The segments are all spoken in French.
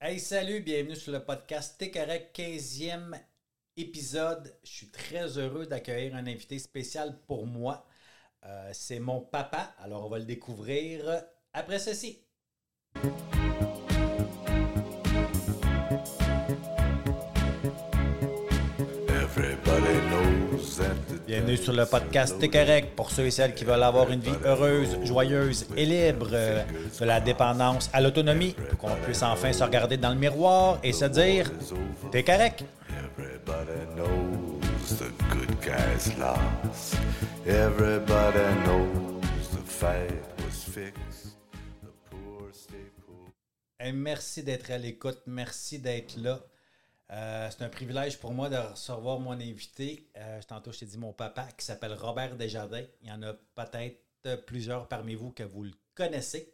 Hey, salut, bienvenue sur le podcast T'es correct, 15e épisode. Je suis très heureux d'accueillir un invité spécial pour moi. Euh, c'est mon papa, alors on va le découvrir après ceci. Bienvenue sur le podcast T'es correct pour ceux et celles qui veulent avoir une vie heureuse, joyeuse et libre, euh, de la dépendance à l'autonomie, pour qu'on puisse enfin se regarder dans le miroir et se dire T'es correct. Hey, merci d'être à l'écoute, merci d'être là. Euh, c'est un privilège pour moi de recevoir mon invité. Euh, tantôt, je t'ai dit mon papa qui s'appelle Robert Desjardins. Il y en a peut-être plusieurs parmi vous que vous le connaissez.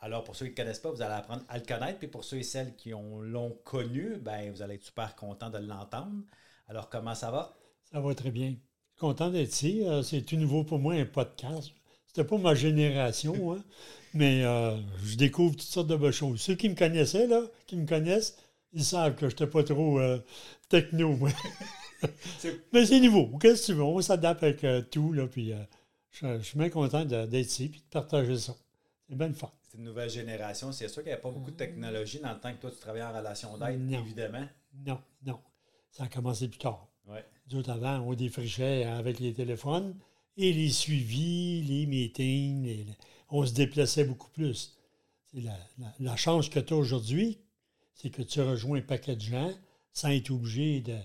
Alors, pour ceux qui ne le connaissent pas, vous allez apprendre à le connaître. Puis pour ceux et celles qui ont- l'ont connu, ben, vous allez être super content de l'entendre. Alors, comment ça va? Ça va très bien. Content d'être ici. Euh, c'est tout nouveau pour moi, un podcast. C'était pas ma génération, hein, mais euh, je découvre toutes sortes de belles choses. Ceux qui me connaissaient, là, qui me connaissent, ils savent que je n'étais pas trop euh, techno, moi. Mais c'est nouveau. Qu'est-ce que tu veux? On s'adapte avec euh, tout, là, puis euh, je, je suis bien content d'être ici et de partager ça. C'est bien le fun. C'est une nouvelle génération. C'est sûr qu'il n'y avait pas beaucoup de technologie dans le temps que toi, tu travaillais en relation d'aide, évidemment. Non, non. Ça a commencé plus tard. Ouais. Nous autres, avant, on défrichait avec les téléphones et les suivis, les meetings, les- on se déplaçait beaucoup plus. C'est la, la- la chance que tu as aujourd'hui, c'est que tu rejoins un paquet de gens sans être obligé de,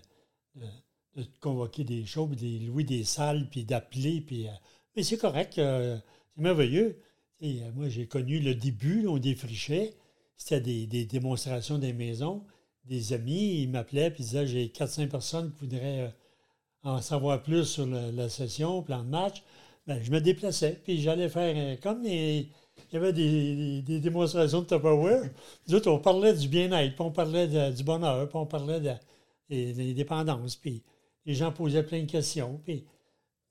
de, te convoquer des puis de louer des salles, puis d'appeler. Puis, euh, mais c'est correct, euh, c'est merveilleux. Euh, moi, j'ai connu le début, on défrichait. C'était des, démonstrations des maisons. Des amis, ils m'appelaient puis ils disaient J'ai 400 personnes qui voudraient en savoir plus sur la, session, plan de match. Ben, je me déplaçais, puis j'allais faire comme les- il y avait des, des- des démonstrations de Tupperware. Nous autres, on parlait du bien-être, puis on parlait de- du bonheur, puis on parlait de- des, des dépendances, puis les gens posaient plein de questions. Puis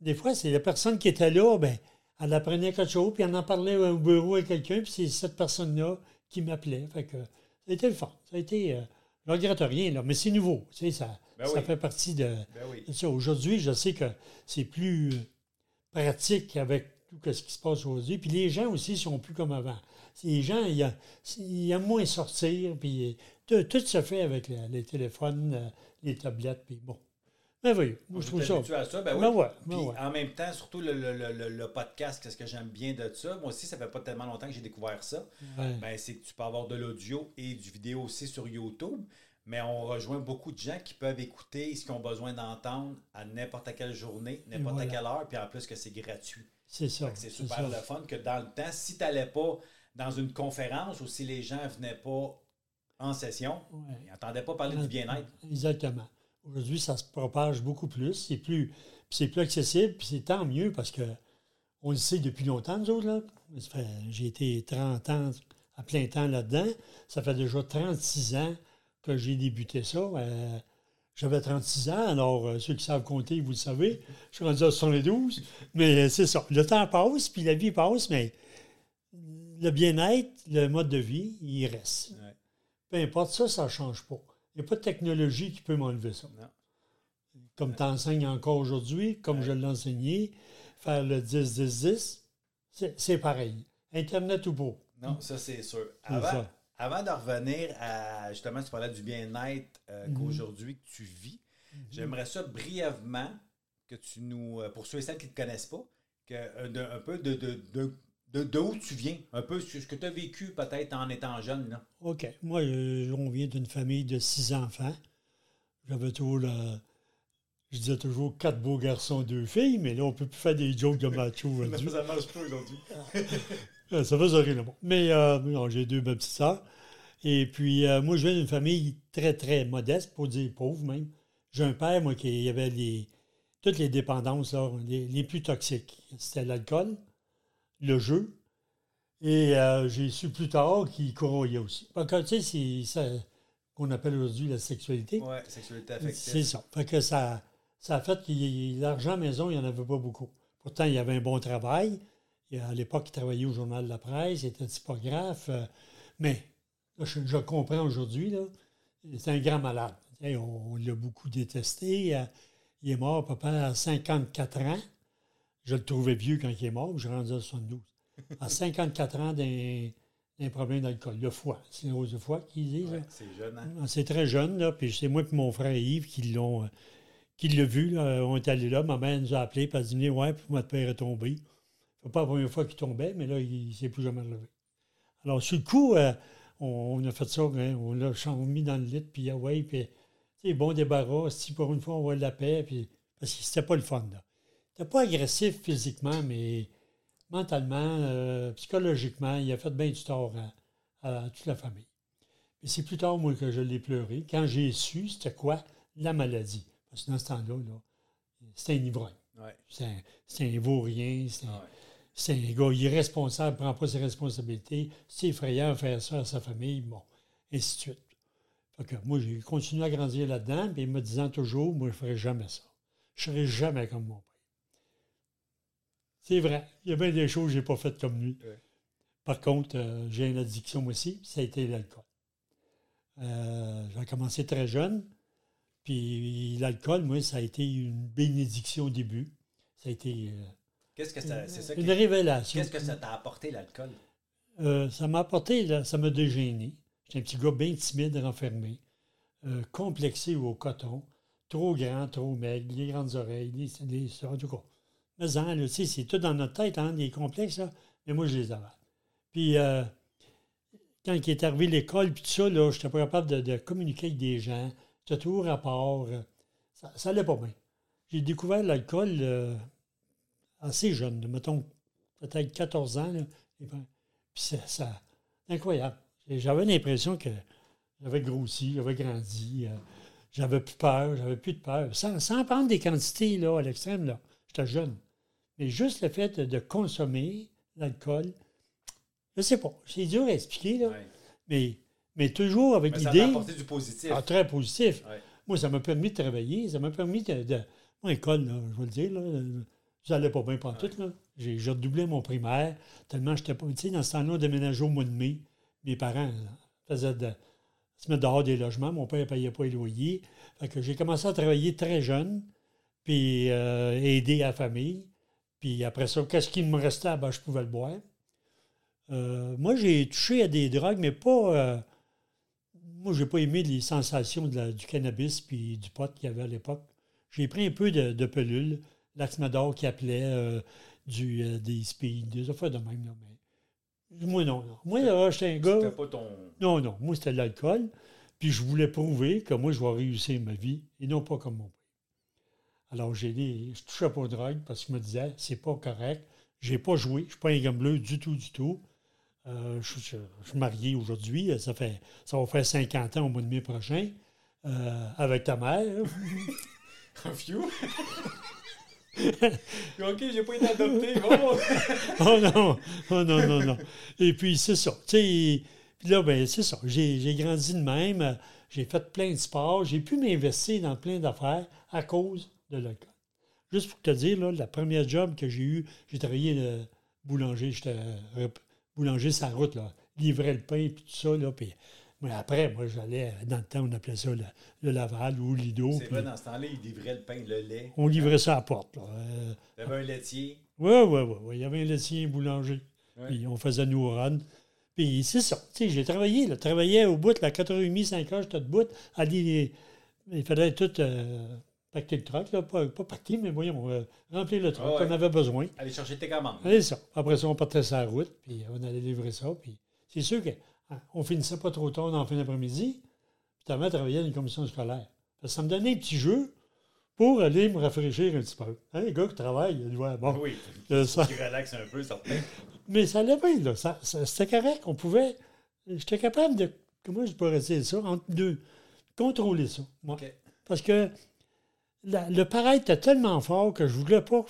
des fois, c'est la personne qui était là, ben, elle apprenait quelque chose, puis elle en parlait au bureau avec quelqu'un, puis c'est cette personne-là qui m'appelait. Fait que ça a été le fun. Ça a été. euh, je ne regrette rien, là, mais c'est nouveau. Tu sais, ça, Ben ça oui. fait partie de, Ben oui. de ça. Aujourd'hui, je sais que c'est plus pratique avec tout ce qui se passe aujourd'hui. Puis les gens aussi sont plus comme avant. Les gens, ils, a- ils aiment moins sortir, puis tout, tout se fait avec le- les téléphones, euh, les tablettes, puis bon. Merveilleux. Moi, je trouve ça. à ça, ben oui. Ben ouais, ben Puis ouais. en même temps, surtout le, le- le- le- podcast, qu'est-ce que j'aime bien de ça? Moi aussi, ça fait pas tellement longtemps que j'ai découvert ça. Ben, c'est que tu peux avoir de l'audio et du vidéo aussi sur YouTube. Mais on rejoint beaucoup de gens qui peuvent écouter ce qu'ils ont besoin d'entendre à n'importe quelle journée, n'importe voilà. quelle heure, puis en plus que c'est gratuit. C'est ça. C'est super le fun que dans le temps, si tu n'allais pas dans une conférence ou si les gens ne venaient pas en session, Ouais. ils n'entendaient pas parler du bien-être. Exactement. Aujourd'hui, ça se propage beaucoup plus. C'est plus, c'est plus accessible, puis c'est tant mieux parce que on le sait depuis longtemps, nous autres. J'ai été 30 ans à plein temps là-dedans. Ça fait déjà 36 ans que j'ai débuté ça. Euh, J'avais 36 ans, alors euh, ceux qui savent compter, vous le savez. Je suis rendu à 72. Mais euh, c'est ça. Le temps passe, puis la vie passe, mais le bien-être, le mode de vie, il reste. Ouais. Peu importe ça, ça ne change pas. Il n'y a pas de technologie qui peut m'enlever ça. Non. Comme tu enseignes encore aujourd'hui, comme Ouais. je l'ai enseigné, faire le 10-10-10, c'est pareil. Internet ou pas. Non, ça c'est sûr. Avant. Avant de revenir à justement, tu parlais du bien-être euh, Mhm. qu'aujourd'hui que tu vis, j'aimerais ça brièvement que tu nous, euh, pour ceux et celles qui ne te connaissent pas, que, euh, de- un peu de, de, de, de, de où tu viens, un peu ce que tu as vécu peut-être en étant jeune. Là. OK. Moi, euh, on vient d'une famille de six enfants. J'avais toujours. Je disais toujours quatre beaux garçons, deux filles, mais là, on peut plus faire des jokes de macho aujourd'hui. ça marche pas aujourd'hui. Ça faisait rire le monde. Mais euh, non, j'ai deux belles petites sœurs. Et puis, euh, moi, je viens d'une famille très, très modeste, pour dire pauvre même. J'ai un père, moi, qui avait les, toutes les dépendances là, les, les plus toxiques. C'était l'alcool, le jeu, et euh, j'ai su plus tard qu'il corroyait aussi. Parce que, tu sais, c'est ça qu'on appelle aujourd'hui la sexualité. Ouais, sexualité C'est affective. ça. Fait que ça, ça a fait que l'argent maison, il n'y en avait pas beaucoup. Pourtant, il y avait un bon travail. À l'époque, il travaillait au Journal de la Presse, il était typographe. euh, mais là, je, je comprends aujourd'hui, là, c'est un grand malade. On on l'a beaucoup détesté. euh, Il est mort, papa, à 54 ans. Je le trouvais vieux quand il est mort, je suis rendu à 72. À 54 ans d'un d'un problème d'alcool, le foie. C'est une rose de foie qu'ils disent. Ouais, c'est jeune, hein? Ah, C'est très jeune, là, puis c'est moi et mon frère Yves qui l'ont euh, qui l'a vu. Là. On est allé là, ma mère nous a appelés, puis elle a dit Ouais, puis votre père est tombé. C'est pas la première fois qu'il tombait, mais là, il ne s'est plus jamais relevé. Alors, sur le coup, euh, on, on a fait ça, hein, on l'a mis dans le lit, puis ah ouais, puis sais, bon débarras, si pour une fois on voit de la paix, puis parce que c'était pas le fun, là. C'était pas agressif physiquement, mais mentalement, euh, psychologiquement, il a fait bien du tort à, à toute la famille. Et c'est plus tard, moi, que je l'ai pleuré. Quand j'ai su, c'était quoi? La maladie. Parce que dans ce temps-là, là, c'était un ivrogne. Ouais. C'est un, c'est un vaurien. C'est un, Ah ouais. C'est un gars irresponsable, prend pas ses responsabilités. C'est effrayant de faire ça à sa famille. Bon, ainsi de suite. Fait que moi, j'ai continué à grandir là-dedans, puis me disant toujours, moi, je ne ferai jamais ça. Je ne serai jamais comme mon père. C'est vrai. Il y a bien des choses que je n'ai pas faites comme lui. Ouais. Par contre, euh, j'ai une addiction aussi, ça a été l'alcool. Euh, j'ai commencé très jeune, puis l'alcool, moi, ça a été une bénédiction au début. Ça a été euh, Qu'est-ce que ça, c'est ça une qui- révélation. Qu'est-ce que ça t'a apporté, l'alcool? Euh, ça m'a apporté, là, ça m'a dégêné. J'étais un petit gars bien timide, renfermé, euh, complexé au coton, trop grand, trop maigre, les grandes oreilles, les, les en tout cas. Mais hein, là, c'est tout dans notre tête, hein, des complexes, là. mais moi, je les avais. Puis, euh, quand il est arrivé l'école, puis tout ça, là, j'étais pas capable de, de communiquer avec des gens. J'étais toujours à part. ça, ça allait pas bien. J'ai découvert l'alcool euh, assez jeune, mettons, peut-être 14 ans. là, et ben, puis ça, ça- incroyable. J'avais l'impression que j'avais grossi, j'avais grandi, euh, j'avais plus peur, j'avais plus de peur. Sans, sans prendre des quantités là, à l'extrême, là. J'étais jeune. Mais juste le fait de, de consommer l'alcool, je sais pas, c'est dur à expliquer, là, Ouais. mais, mais toujours avec Mais ça l'idée. apporté du positif. Ah, très positif. Ouais. Moi, ça m'a permis de travailler, ça m'a permis de. de moi, école, là, je vais le dire, là, ça allait pas bien pour tout. là. J'ai redoublé mon primaire, tellement j'étais pas. Tu sais, dans ce temps-là, on déménageait au mois de mai. Mes parents là, faisaient se mettre dehors des logements. Mon père ne payait pas les loyers. Fait que j'ai commencé à travailler très jeune, puis euh, aider la famille. Puis après ça, qu'est-ce qui me restait? Ben, je pouvais le boire. Euh, moi, j'ai touché à des drogues, mais pas. euh, moi, j'ai pas aimé les sensations de la- du cannabis puis du pot qu'il y avait à l'époque. J'ai pris un peu de, de pelule, l'Axmador qui appelait, euh, du, euh, des speed, des affaires de même. Là, mais moi, non. non. Moi, là, j'étais un C'était gars. pas ton. Non, non. Moi, c'était de l'alcool. Puis je voulais prouver que moi, je vais réussir ma vie et non pas comme mon père. Alors, j'ai dit, je touchais pas aux drogues parce qu'il me disait, c'est pas correct. J'ai pas joué. Je suis pas un gambler du tout, du tout. Euh, je, je- je suis marié aujourd'hui. Ça, fait, ça va faire 50 ans au mois de mai prochain. euh, avec ta mère. Un few? ok, j'ai pas été adopté. Oh! oh non, oh non, non, non. Et puis, c'est ça. Tu sais, puis là, ben, c'est ça. J'ai grandi de même. J'ai fait plein de sports. J'ai pu m'investir dans plein d'affaires à cause de l'alcool. Juste pour te dire, là, la première job que j'ai eu, j'ai travaillé le boulanger. J'étais euh, boulanger la route, là. Le pain, puis tout ça, là. Puis mais après, moi, j'allais, dans le temps, on appelait ça le, le Laval ou Lido. C'est vrai, dans ce temps-là, il livrait le pain, le lait. on livrait ça à la porte, là. Euh, T'avais un laitier. oui, oui, oui. ouais. Il y avait un laitier, un boulanger. Ouais. Puis on faisait nous run. Puis c'est ça. Tu sais, j'ai travaillé, là. Travaillais au bout, là, 4h30, 5h, j'étais debout. Aller, il fallait tout euh, pacter le truck, là. Pas, pas pacter, mais voyons, euh, remplir le truck Ah ouais. qu'on avait besoin. Aller chercher tes commandes. Allez, ça. Après ça, on partait sur la route, puis on allait livrer ça. Puis c'est sûr qu'on finissait pas trop tard dans la fin d'après-midi. Puis ta mère travaillait dans une commission scolaire. Ça me donnait un petit jeu pour aller me rafraîchir un petit peu. Hein, les gars qui travaillent, ils voient, bon, Oui. euh, ça, Qui relaxe un peu, certain. mais ça allait bien, là. Ça, ça- c'était correct. On pouvait. J'étais capable de. Comment je pourrais dire ça? Entre deux. Contrôler ça. Moi. Parce que la- le pareil était tellement fort que je ne voulais pas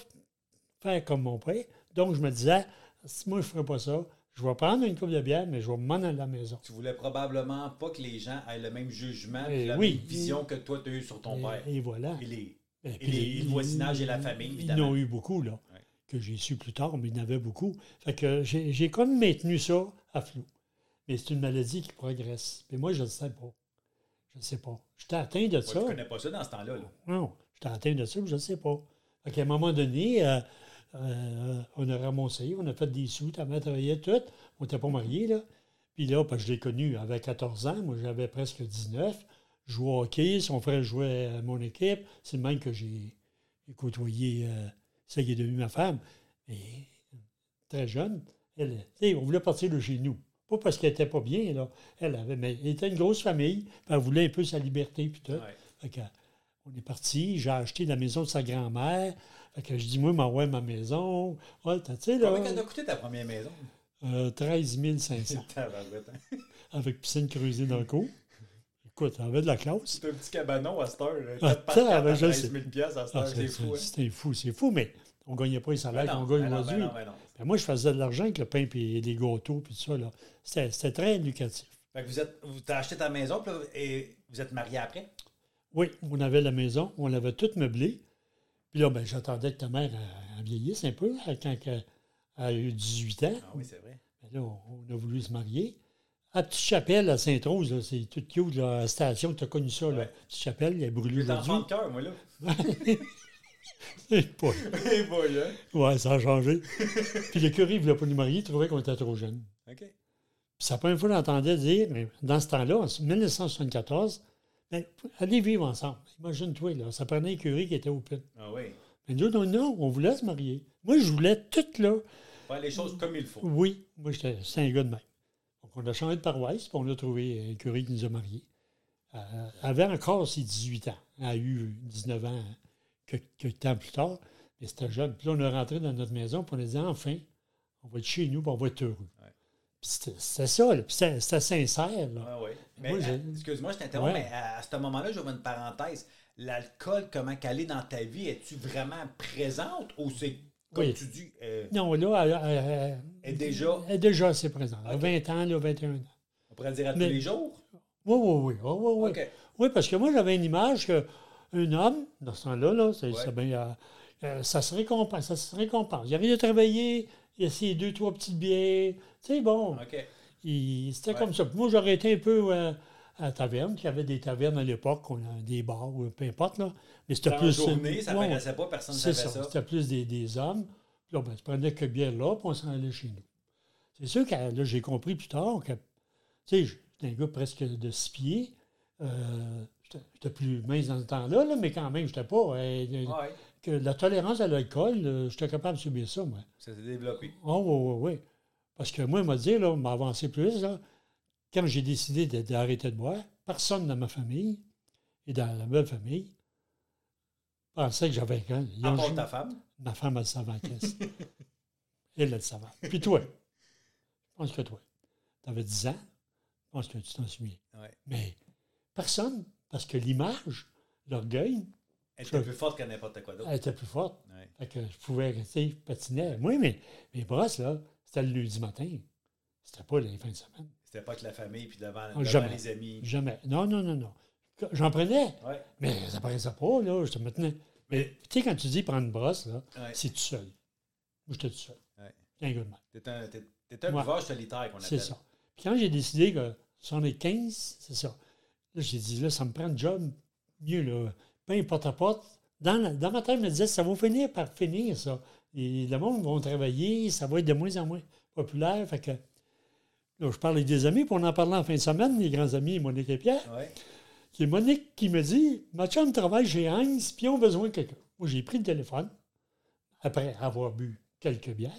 faire comme mon père. Donc, je me disais, si moi, je ne ferais pas ça, je vais prendre une coupe de bière, mais je vais m'en aller à la maison. Tu voulais probablement pas que les gens aient le même jugement Eh et la oui. même vision que toi, tu as eu sur ton et, père. et voilà. Et les- Et et les- le voisinage et la famille, Ils évidemment. en ont eu beaucoup, là. Ouais. Que j'ai su plus tard, mais il y en avait beaucoup. Fait que j'ai comme maintenu ça à flot. mais c'est une maladie qui progresse. Puis moi, je ne le sais pas. Je ne sais pas. J'étais atteint de ça. je connais pas ça dans ce temps-là. là. Non, j'étais atteint de ça, puis je ne sais pas. Fait qu'à un moment donné, euh, euh, on a ramassé, on a fait des sous, ta mère travaillait tout. On n'était pas mariés, là. Puis là, parce que je l'ai connu avec 14 ans, moi j'avais presque 19. Je jouais au hockey, son frère jouait à mon équipe. C'est le même que j'ai côtoyé euh, celle qui est devenue ma femme. Mais très jeune, elle, on voulait partir de chez nous. Pas parce qu'elle était pas bien, là. Elle avait, mais elle était une grosse famille, elle voulait un peu sa liberté, puis tout. Ouais. On est parti, j'ai acheté la maison de sa grand-mère. Fait que je dis, moi, m'envoie ma maison. Ouais, t'as- tu sais, là, Combien coûté ta première maison? euh, 13 500, Tabarouette, hein? avec piscine creusée dans le cours. Écoute, on avait de la classe. C'est un petit cabanon à cette heure. Ah, 4 par 4 ça, ben, à je 13 sais. 000 piastres à cette Ah, heure. c'est- C'est fou, hein? C'était fou, c'est fou, mais on ne gagnait pas les Ben salaires non, qu'on gagne ben ben aujourd'hui. ben. Ben, moi, je faisais de l'argent avec le pain et les gâteaux, puis tout ça. là. C'était très. Fait que vous êtes, vous t'as acheté ta maison puis là, et vous êtes marié après? Oui, on avait la maison, on l'avait toute meublée. Puis là, ben, j'attendais que ta mère elle, elle vieillisse un peu là, quand elle a eu 18 ans. Ah oui, c'est vrai. Ben là, on, on a voulu se marier. À Petite Chapelle, à Sainte-Rose, c'est tout cute, là, à la station, tu as connu ça. Là. Ouais. Petite Chapelle, brûlée J'étais enfant aujourd'hui. de cœur, moi, là. C'est pas- Eh boy, hein? ouais, ça a changé. Puis le curé ne voulait pas nous marier, il trouvait qu'on était trop jeunes. OK. Puis c'est la première fois que j'entendais dire, mais dans ce temps-là, en 1974, ben, allez vivre ensemble. Imagine-toi, là, ça prenait un curé qui était open. Ah oui. Mais nous, non, non, on voulait se marier. Moi, je voulais tout là. Faire les choses comme il faut. Oui, moi, j'étais c'est un gars de même. Donc, on a changé de paroisse, puis on a trouvé un curé qui nous a mariés. Euh, elle avait encore ses 18 ans. Elle a eu 19 ans quelques, quelques temps plus tard, mais c'était jeune. Puis là, on est rentré dans notre maison, puis on a dit enfin, on va être chez nous, puis on va être heureux. C'était ça, c'était sincère. Là. Ah oui. Mais, euh, excuse-moi, je t'interromps, Ouais. mais à, à ce moment-là, j'ouvre une parenthèse. L'alcool, comment qu'elle est dans ta vie, es-tu vraiment présente ou c'est, comme Oui. tu dis, euh, Non, là, elle, elle- elle- est déjà, elle est déjà assez présente. Elle a Ok. 20 ans, là, 21 ans. on pourrait dire à Mais- tous les jours? Oui, oui, oui. oui, oui, oui. Parce que moi, j'avais une image qu'un homme, dans ce temps-là, là, bien, euh, euh, ça se récompense. Ça se récompense. Il arrive de travailler, il a ses deux, trois petites bières. Sais, bon, c'était Ouais. comme ça. Puis moi, j'aurais été un peu euh, à la taverne, puis il y avait des tavernes à l'époque, des bars, ou peu importe, là. Mais c'était plus... journée, ça paraissait pas, personne ne c'est savait ça. ça. C'était plus des, des hommes. Puis là, ben, tu prenais que bière là, puis on s'en allait chez nous. C'est sûr que là, j'ai compris plus tard que, tu sais, j'étais un gars presque de six pieds. Euh, j'étais- plus mince dans ce temps-là, là, mais quand même, j'étais pas. euh, euh, Ouais, que la tolérance à l'alcool, euh, j'étais capable de subir ça, moi. ça s'est développé. Oh, oui, oui, oui. Parce que moi, il m'a dit, là, m'a avancé plus, là, quand j'ai décidé d'arrêter de boire, personne dans ma famille et dans la même famille pensait que j'avais ils À part ta femme? Ma femme, elle le savait en. Elle, elle le savait. Puis toi, je pense que toi, tu avais 10 ans, je pense que tu t'en souviens. Ouais. Mais personne, parce que l'image, l'orgueil, Elle était plus forte que n'importe quoi d'autre. elle était plus forte. Ouais. Fait que je pouvais rester patiner. Moi, mais mes brosses, là, c'était le lundi matin. C'était pas les fins de semaine. C'était pas que la famille puis devant, devant jamais. les amis. Jamais. Non, non, non, non. J'en prenais, Ouais. mais ça paraissait pas, là. Je te maintenais. Mais tu sais, quand tu dis prendre une brosse, là, Ouais. c'est tout seul. Moi, j'étais tout seul. Ouais. Un. T'es un, t'es- t'es un Ouais. solitaire qu'on appelle. C'est ça. Puis quand j'ai décidé que 75, c'est ça. Là, j'ai dit, là, ça me prend un job mieux, là. Peu porte à porte. Dans, la- dans ma tête, je me disais, ça va finir par finir, ça. Et le monde va travailler, ça va être de moins en moins populaire. Fait que, là, je parle avec des amis, puis on en parlait en fin de semaine, les grands amis, Monique et Pierre. Ouais. C'est Monique qui me dit, ma chum travaille chez Heinz, puis ils ont besoin de quelqu'un. Moi, j'ai pris le téléphone, après avoir bu quelques bières.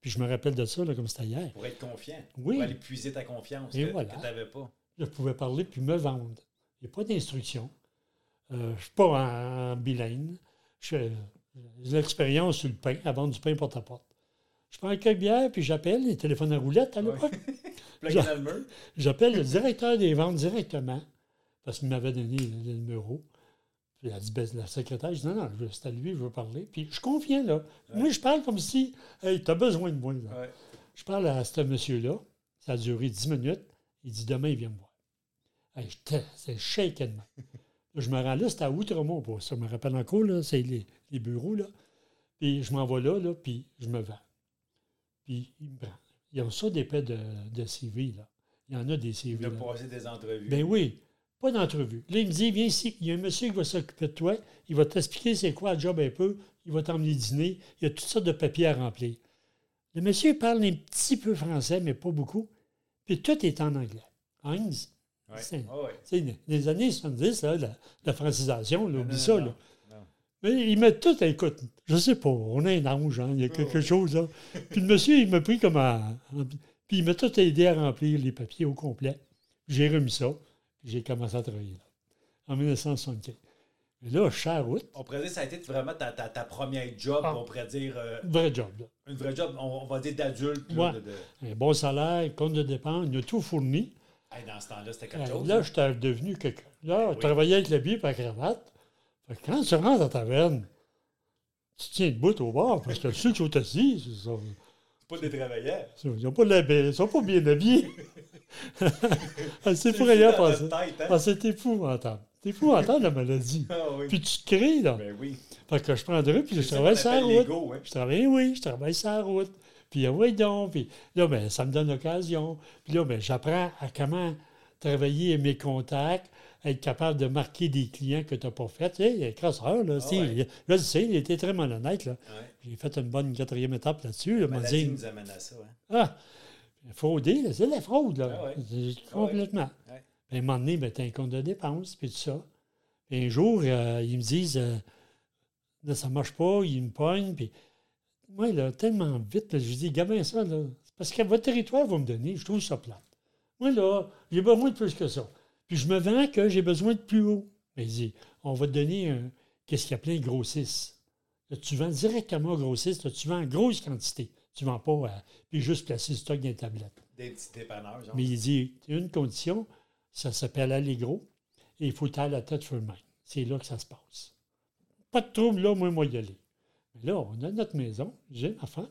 Puis je me rappelle de ça, là, comme c'était hier. Pour être confiant. Oui. Pour aller puiser ta confiance Et que, voilà. tu n'avais pas. je pouvais parler puis me vendre. Il n'y a pas d'instruction. Euh, je ne suis pas en, en bilingue. J'ai de l'expérience sur le pain, à vendre du pain porte-à-porte. Je prends quelques bières, puis j'appelle, les téléphones à roulette à l'époque. J'appelle le directeur des ventes directement, parce qu'il m'avait donné le, le numéro. Puis elle dit, ben, la secrétaire, je dis, non, non, c'est à lui, je veux parler. Puis je confiant, là. Moi, je parle comme si, hey, tu as besoin de moi, là. Ouais. Je parle à ce monsieur-là. Ça a duré 10 minutes. Il dit demain, il vient me voir. Hey, j'étais- c'est shaken. je me rends là, c'était à Outremont. Bon, ça me rappelle encore, là, c'est les, les bureaux. Là. Puis je m'en vais là, là, puis je me vends. Puis il me prend. Ils ont ça des paix de, de CV. Là. Il y en a des Il CV. a là. passé des entrevues. Ben oui, pas d'entrevue. Là, il me dit, viens ici, il y a un monsieur qui va s'occuper de toi, il va t'expliquer c'est quoi le job un peu, il va t'emmener dîner, il y a toutes sortes de papiers à remplir. Le monsieur parle un petit peu français, mais pas beaucoup, puis tout est en anglais. Heinz, Ouais. c'est- Ah ouais. les années 70, là, la, la francisation, là, oublie ça. Là. Mais ils mettent tout, écoute, je sais pas, on a un ange, hein, il y a quelque ouais. chose là. Puis le monsieur, il m'a pris comme à. Puis il m'a tout aidé à remplir les papiers au complet. J'ai remis ça, puis j'ai commencé à travailler là, en 1975. Mais là, à route, On pourrait dire que ça a été vraiment ta, ta, ta première job, Ah. on pourrait dire euh, vrai job. Là. une vraie job, on, on va dire d'adulte. là, Ouais. de- de- Un bon salaire, compte de dépenses, il a tout fourni. Hey, dans ce temps-là, c'était quelque chose. là, hein. j'étais devenu quelqu'un. Là, oui. je travaillais avec le billet et la cravate. Fait que quand tu rentres à la taverne, tu tiens debout au bar parce que ceux qui sont assis, c'est ça. C'est pas des travailleurs. Ils n'ont pas la belle- ils sont pas bien habillés. Ah, c'est pour fou rien dans hein? Ah, c'est épouvantable. C'est épouvantable, la maladie. Ah oui. Puis tu te crées, là. Ben oui. Fait que je prendrais, puis je travaille sur la route. hein. Je travaille, oui, je travaille sur la route. Puis, ah oui, donc. Puis là, ben, ça me donne l'occasion. Puis là, ben, j'apprends à comment travailler mes contacts, être capable de marquer des clients que tu n'as pas fait. Tu sais, le crosseur, là, si, Ah ouais. là, tu sais, il était très malhonnête, là. Ouais. J'ai fait une bonne quatrième étape là-dessus. Là, Maladie dit, nous amène à ça. Hein. ah, frauder, là, c'est de la fraude, là. Ah ouais. Ah. Complètement. Ouais. Puis à un moment donné, ben, tu as un compte de dépenses, puis tout ça. Puis un jour, euh, ils me disent, euh, là, ça marche pas, ils me pognent, puis moi, là, tellement vite, là, je dis, gamin, ça, là, c'est parce que votre territoire va me donner, je trouve ça plate. Moi, là, j'ai besoin de plus que ça. Puis je me vends que j'ai besoin de plus haut. Mais il dit, on va te donner un, qu'est-ce qu'il appelait un grossiste. Là, tu vends directement au grossiste, là, tu vends en grosse quantité. Tu ne vends pas, euh, puis juste placer le stock dans les tablettes. Des petits dépanneurs, genre. Mais il dit, il y a une condition, ça s'appelle Allegro, et il faut être à la tête for main. C'est là que ça se passe. Pas de trouble, là, moi, moi, y aller. Mais là, on a notre maison, j'ai ma femme.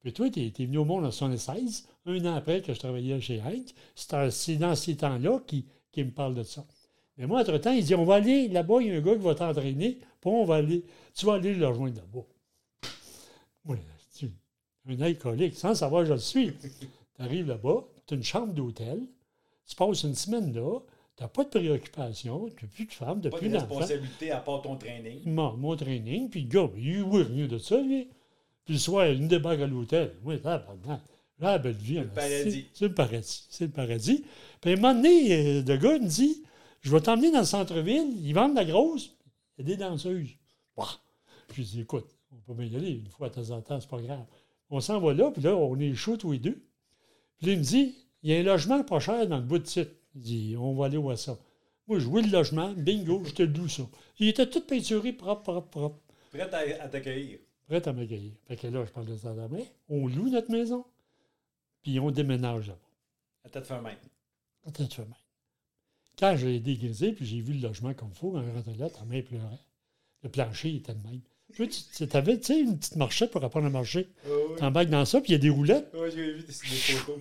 Puis toi, tu es, venu au monde en 76, un an après que je travaillais chez Heinz. C'est dans ces temps-là qu'il qu'il me parle de ça. Mais moi, entre-temps, il dit, on va aller là-bas, il y a un gars qui va t'entraîner, puis on va aller, tu vas aller le rejoindre là-bas. Oui, tu- un alcoolique, sans savoir je le suis. Tu arrives là-bas, tu as une chambre d'hôtel, tu passes une semaine là, tu n'as pas de préoccupation, tu n'as plus de femme, tu n'as Pas plus de responsabilité à part ton training. Mon, mon training, puis le gars, il oui, rien de ça, lui. Puis le soir, une débarque à l'hôtel. Oui, là, là, la belle vie. le là, paradis. C'est c'est le paradis. C'est le paradis. Puis à un moment donné, euh, le gars il me dit Je vais t'emmener dans le centre-ville, ils vendent de la grosse, il y a des danseuses. Bah. Je dis Écoute, on peut bien y aller une fois de temps en temps, c'est pas grave. On s'en va là, puis là, on est chaud tous les deux. Puis là, il me dit Il y a un logement pas cher dans le bout de site. Il dit On va aller voir ça. Moi, je vois le logement, bingo, je te le loue ça. Il était tout peinturé, propre, propre, propre Prêt à, à t'accueillir. prêt à m'accueillir. Fait que là, je parle de ça demain. On loue notre maison, puis on déménage là-bas. À tête main. Attends, tu fais bien. Quand je l'ai dégrisé, puis j'ai vu le logement comme il faut, quand je rentrais là, ta main pleurait. Le plancher était de même. Toi, tu avais, tu sais, une petite marchette pour apprendre à marcher. oui. T'embarques dans ça, puis il y a des roulettes, Ouais, j'ai vu des, des photos.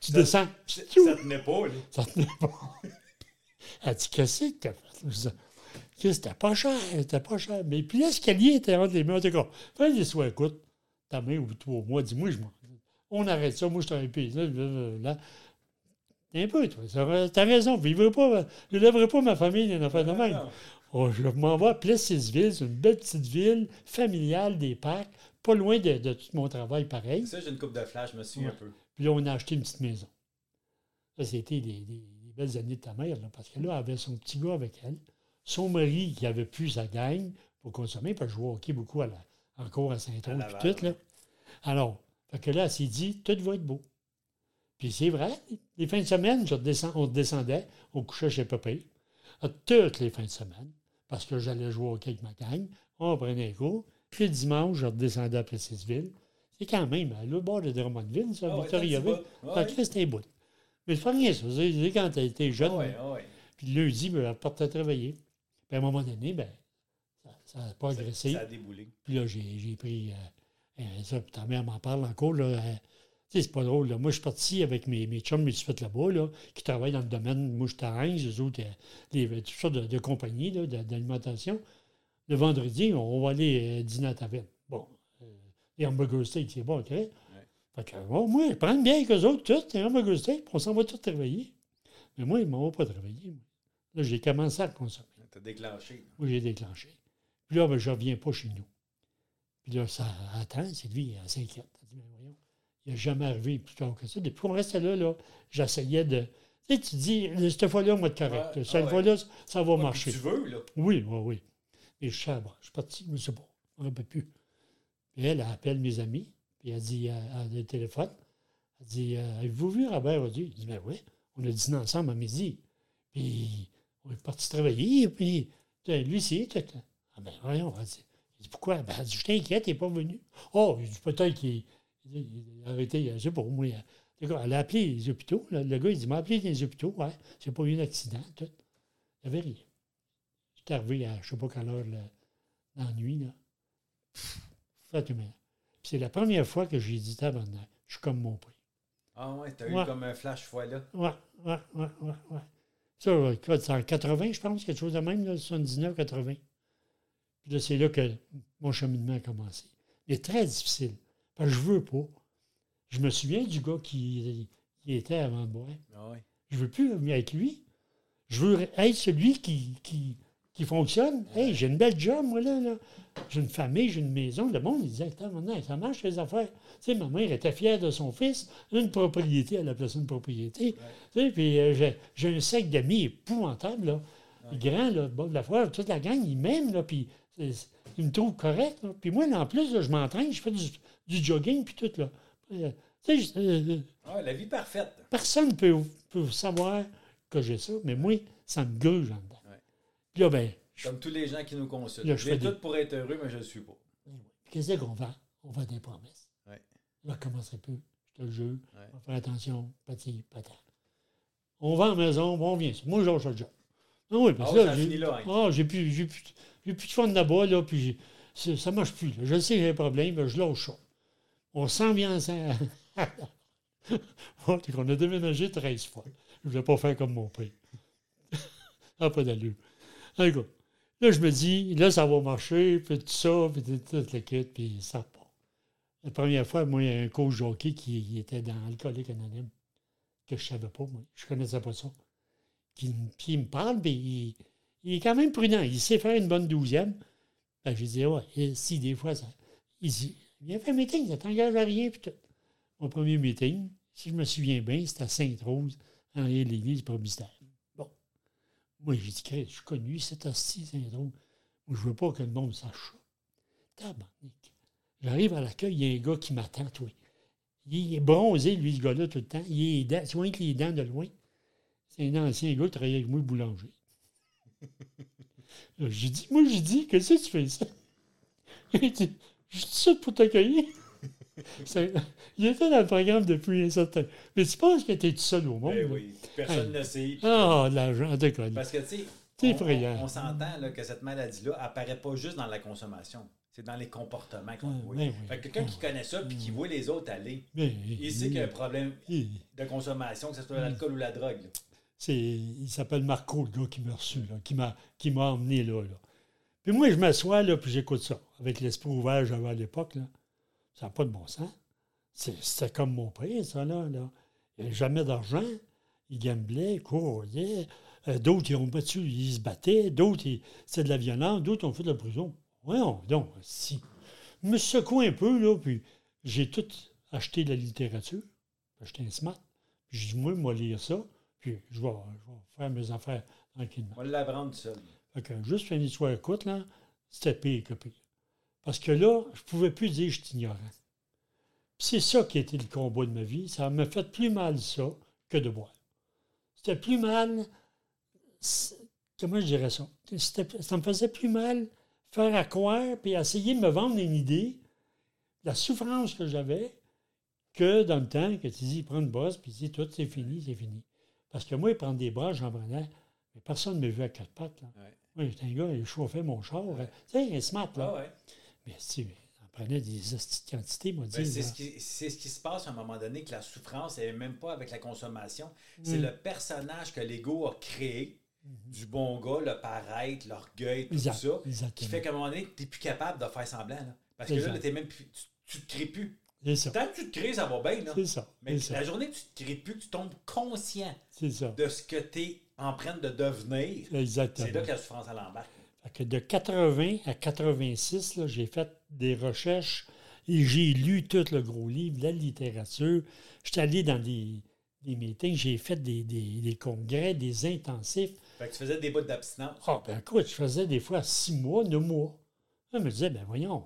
Tu descends. Ça tenait pas, là. Ça tenait pas. Elle dit, qu'est-ce que t'as fait? C'était pas cher, c'était pas cher. Mais puis l'escalier était entre les mains. En tout cas, fais soins, écoute, ta main ou toi, moi, dis-moi, je m'en. On arrête ça, moi, je t'aurais payé. Là, là. Un peu, toi. T'as raison, je ne pas, je lèverai pas ma famille dans une affaire de même. Oh, je m'en vais à Plessisville, c'est une belle petite ville, familiale, des parcs, pas loin de, de tout mon travail pareil. Ça, j'ai une coupe de flash, je me Ouais. un peu. Puis là, on a acheté une petite maison. Ça, c'était des, des- des belles années de ta mère, là, parce que là, elle avait son petit gars avec elle, son mari qui avait plus sa gang pour consommer, parce que je jouais au hockey beaucoup à la, encore à Laval, puis tout, là. Alors, fait que là, elle s'est dit, tout va être beau. Puis c'est vrai, les fins de semaine, je redescends- on descendait, on couchait chez Pépé, à toutes les fins de semaine, parce que j'allais jouer au hockey avec ma gang, on prenait un cours, puis le dimanche, je redescendais à Plessisville. C'est quand même à l'autre bord de Drummondville, ça, Ah ouais, Victoriaville. Ça bout. crée un bout. Mais c'est pas rien, ça. C'est quand tu étais jeune. Ah ah. Puis lundi, ben, elle partait travailler. Puis à un moment donné, ben, ça n'a pas agressé. Ça a déboulé. Puis là, j'ai pris euh, euh, ça. Puis ta mère m'en parle encore. Là, euh, tu sais, c'est pas drôle. Là. Moi, je suis parti avec mes, mes chums, mes fait là-bas, là, qui travaillent dans le domaine. À Heinz, eux autres, euh, les, toutes sortes de, de compagnies d'alimentation. Le vendredi, on va aller dîner à taverne. Bon, les hamburger steak, c'est bon, OK? Fait que, oh, moi, je prends bien avec eux autres, tout, c'est un Augustin, puis on s'en va tous travailler. Mais moi, ils ne m'ont pas travaillé. moi. Là, j'ai commencé à le consommer. T'as déclenché. Moi, j'ai déclenché. Puis là, ben, je ne reviens pas chez nous. Puis là, ça attend, Sylvie, elle s'inquiète. Elle dit, mais voyons, il n'a jamais arrivé plus tard que ça. Depuis qu'on restait là, là j'essayais de. Tu sais, tu dis, cette fois-là, on va être correct. Ouais, Cette ah ouais. fois-là, ça va Ouais, marcher. Tu veux, là. Oui, oui, oui. Et je sais, bon, je suis parti, je ne sais pas, je ne rappelle plus. Elle, elle appelle mes amis, puis elle dit, elle a téléphone, elle dit, euh, avez-vous vu Robert Audieu? Il dit, ben oui, on a dîné ensemble à midi. Puis on est parti travailler, puis euh, lui, tout. Ah ben voyons, elle dit, pourquoi? Ben, elle dit, je t'inquiète, il n'est pas venu. Oh, il dit, peut-être qu'il il- il a arrêté, je sais pas, moi. elle- a appelé les hôpitaux. Le gars, il dit, m'a appelé les hôpitaux, ouais, j'ai pas eu d'accident, tout. Il n'y avait rien. J'étais arrivé à je sais pas quelle heure là, dans. Là. C'est la première fois que j'ai dit tabarnak, je suis comme mon prix. Ah ouais, t'as Ouais. eu comme un flash fois là. Ouais, ouais, ouais, ouais, ouais. Ça, c'est en 80, je pense, quelque chose de même, là, 79, 80. Puis là, c'est là que mon cheminement a commencé. Mais très difficile. Parce que je veux pas. Je me souviens du gars qui, qui était avant boire. Ah ouais. Je veux plus avec lui. Je veux être celui qui, qui, qui fonctionne. Hey, j'ai une belle job, moi, là. là. J'ai une famille, j'ai une maison. Le monde, il disait, Attends, maintenant, ça marche, les affaires. Tu sais, ma mère était fière de son fils. Une propriété, elle a placé une propriété. Tu sais, puis euh, j'ai, un sac d'amis épouvantable, là. Grand, là, bord de la foire, toute la gang, ils m'aiment, là, puis ils me trouvent correct, là. Puis moi, là, en plus, là, je m'entraîne, je fais du, du jogging, puis tout, là. Euh, tu sais, euh, Ah la vie parfaite. Personne ne peut, peut savoir que j'ai ça, mais moi, ça me gruge en dedans. Là, ben, je- Comme tous les gens qui nous consultent. Là, je J'ai fais tout des- pour être heureux, mais je ne suis pas. qu'est-ce qu'on vend? On vend des promesses. Ouais. Je ne recommencerai plus, je te le jure. Ouais. On va faire attention, petit, patate. On vend à la maison, bon, on vient. Moi, je lâche le job. Ah oui, parce Ah que là, ça j'ai finit là, hein. ah, j'ai plus, j'ai plus, j'ai plus de fun là-bas, là, puis j'ai- c'est- ça ne marche plus. là. Je sais que j'ai un problème, mais je lâche ça. On s'en vient ensemble. On a déménagé 13 fois. Je ne voulais pas faire comme mon père. ah, pas d'allure. Là, je me dis, là, ça va marcher, puis tout ça, puis tout, tout le kit, puis ça repart. La première fois, moi, il y a un coach de hockey qui était dans Alcoolique Anonyme, que je ne savais pas, moi. Je ne connaissais pas ça. Puis il me parle, puis il, est quand même prudent. Il sait faire une bonne douzième. Ben, je dis, ouais, si des fois, ça. Il dit, viens faire un meeting, ça t'engage à rien, puis tout. Mon premier meeting, si je me souviens bien, c'était à Sainte-Rose, en l'église provinciale. Bon. Moi, j'ai dit, je suis connu, c'est assis, Sainte-Rose. Moi, je veux pas que le monde sache ça. Tabarnak. J'arrive à l'accueil, il y a un gars qui m'attend, toi. Il est bronzé, lui, ce gars-là, tout le temps. Il est dents, soin que les dents de loin. C'est un ancien gars qui travaillait avec moi, boulanger. Là, J'ai dit, moi, j'ai dit, qu'est-ce que tu fais ça? Je suis ça pour t'accueillir. Il était dans le programme depuis un certain. Mais tu penses que tu es tout seul au monde? Ben oui, personne Hey. ne sait. Ah, l'argent, déconne. Parce que, tu sais, C'est on, on- on s'entend là, que cette maladie-là apparaît pas juste dans la consommation. C'est dans les comportements qu'on Ah, voit. ben oui. Fait que quelqu'un qui connaît ça puis qui voit les autres aller, Mais, il sait qu'il y a un problème de consommation, que ce soit l'alcool ou la drogue. c'est, il s'appelle Marco, le gars qui m'a reçu, là, qui m'a, qui m'a emmené là, là. Puis moi, je m'assois, là, puis j'écoute ça. Avec l'esprit ouvert que j'avais à l'époque, là. Ça n'a pas de bon sens. C'est- C'était comme mon père, ça, là. là. Il n'avait jamais d'argent. Il gamblait, il courait. Euh, d'autres, ils ont battu, ils se battaient. D'autres, ils- c'était de la violence. D'autres ont fait de la prison. Voyons donc, si. Je me secoué un peu, là, puis j'ai tout acheté de la littérature. J'ai acheté un smart. Puis j'ai dit, moi, moi, lire ça. Puis je vais, je vais faire mes affaires tranquillement. On va l'apprendre tout seul. Fait que juste une histoire courte, là, c'était pire que pire. Parce que là, je pouvais plus dire que je suis ignorant. C'est ça qui a été le combat de ma vie. Ça m'a fait plus mal ça que de boire. C'était plus mal. Comment je dirais ça? Ça me faisait plus mal faire à croire puis essayer de me vendre une idée, la souffrance que j'avais, que dans le temps, que tu dis, prends une brosse, puis tu dis, tout, c'est fini, c'est fini. Parce que moi, prendre des brosses, j'en prenais, mais personne ne m'a vu à quatre pattes. Là. Ouais. Moi, j'étais un gars, il chauffait mon char. Tu sais, un smart, là. Ah ouais. Mais sais, on prenait des quantités, moi, Ben, c'est ce, qui, c'est ce qui se passe à un moment donné, que la souffrance, elle n'est même pas avec la consommation. C'est Mm. le personnage que l'ego a créé, du bon gars, le paraître, l'orgueil, tout. Exact, ça, qui fait qu'à un moment donné, tu n'es plus capable de faire semblant. là. Parce que là, même plus, tu ne te crées plus. Ça. Tant que tu te crées, ça va bien. Là. C'est ça. Mais la ça. journée que tu te crées plus, que tu tombes conscient ça. de ce que tu es en train de devenir, c'est là que la souffrance, elle embarque. Fait que de 80 à 86, là, j'ai fait des recherches et j'ai lu tout le gros livre, la littérature. J'étais allé dans des, des meetings, j'ai fait des, des- des congrès, des intensifs. Fait que tu faisais des bouts d'abstinence. Ah, ben écoute, je faisais des fois six mois, neuf mois. Je me disais, ben voyons.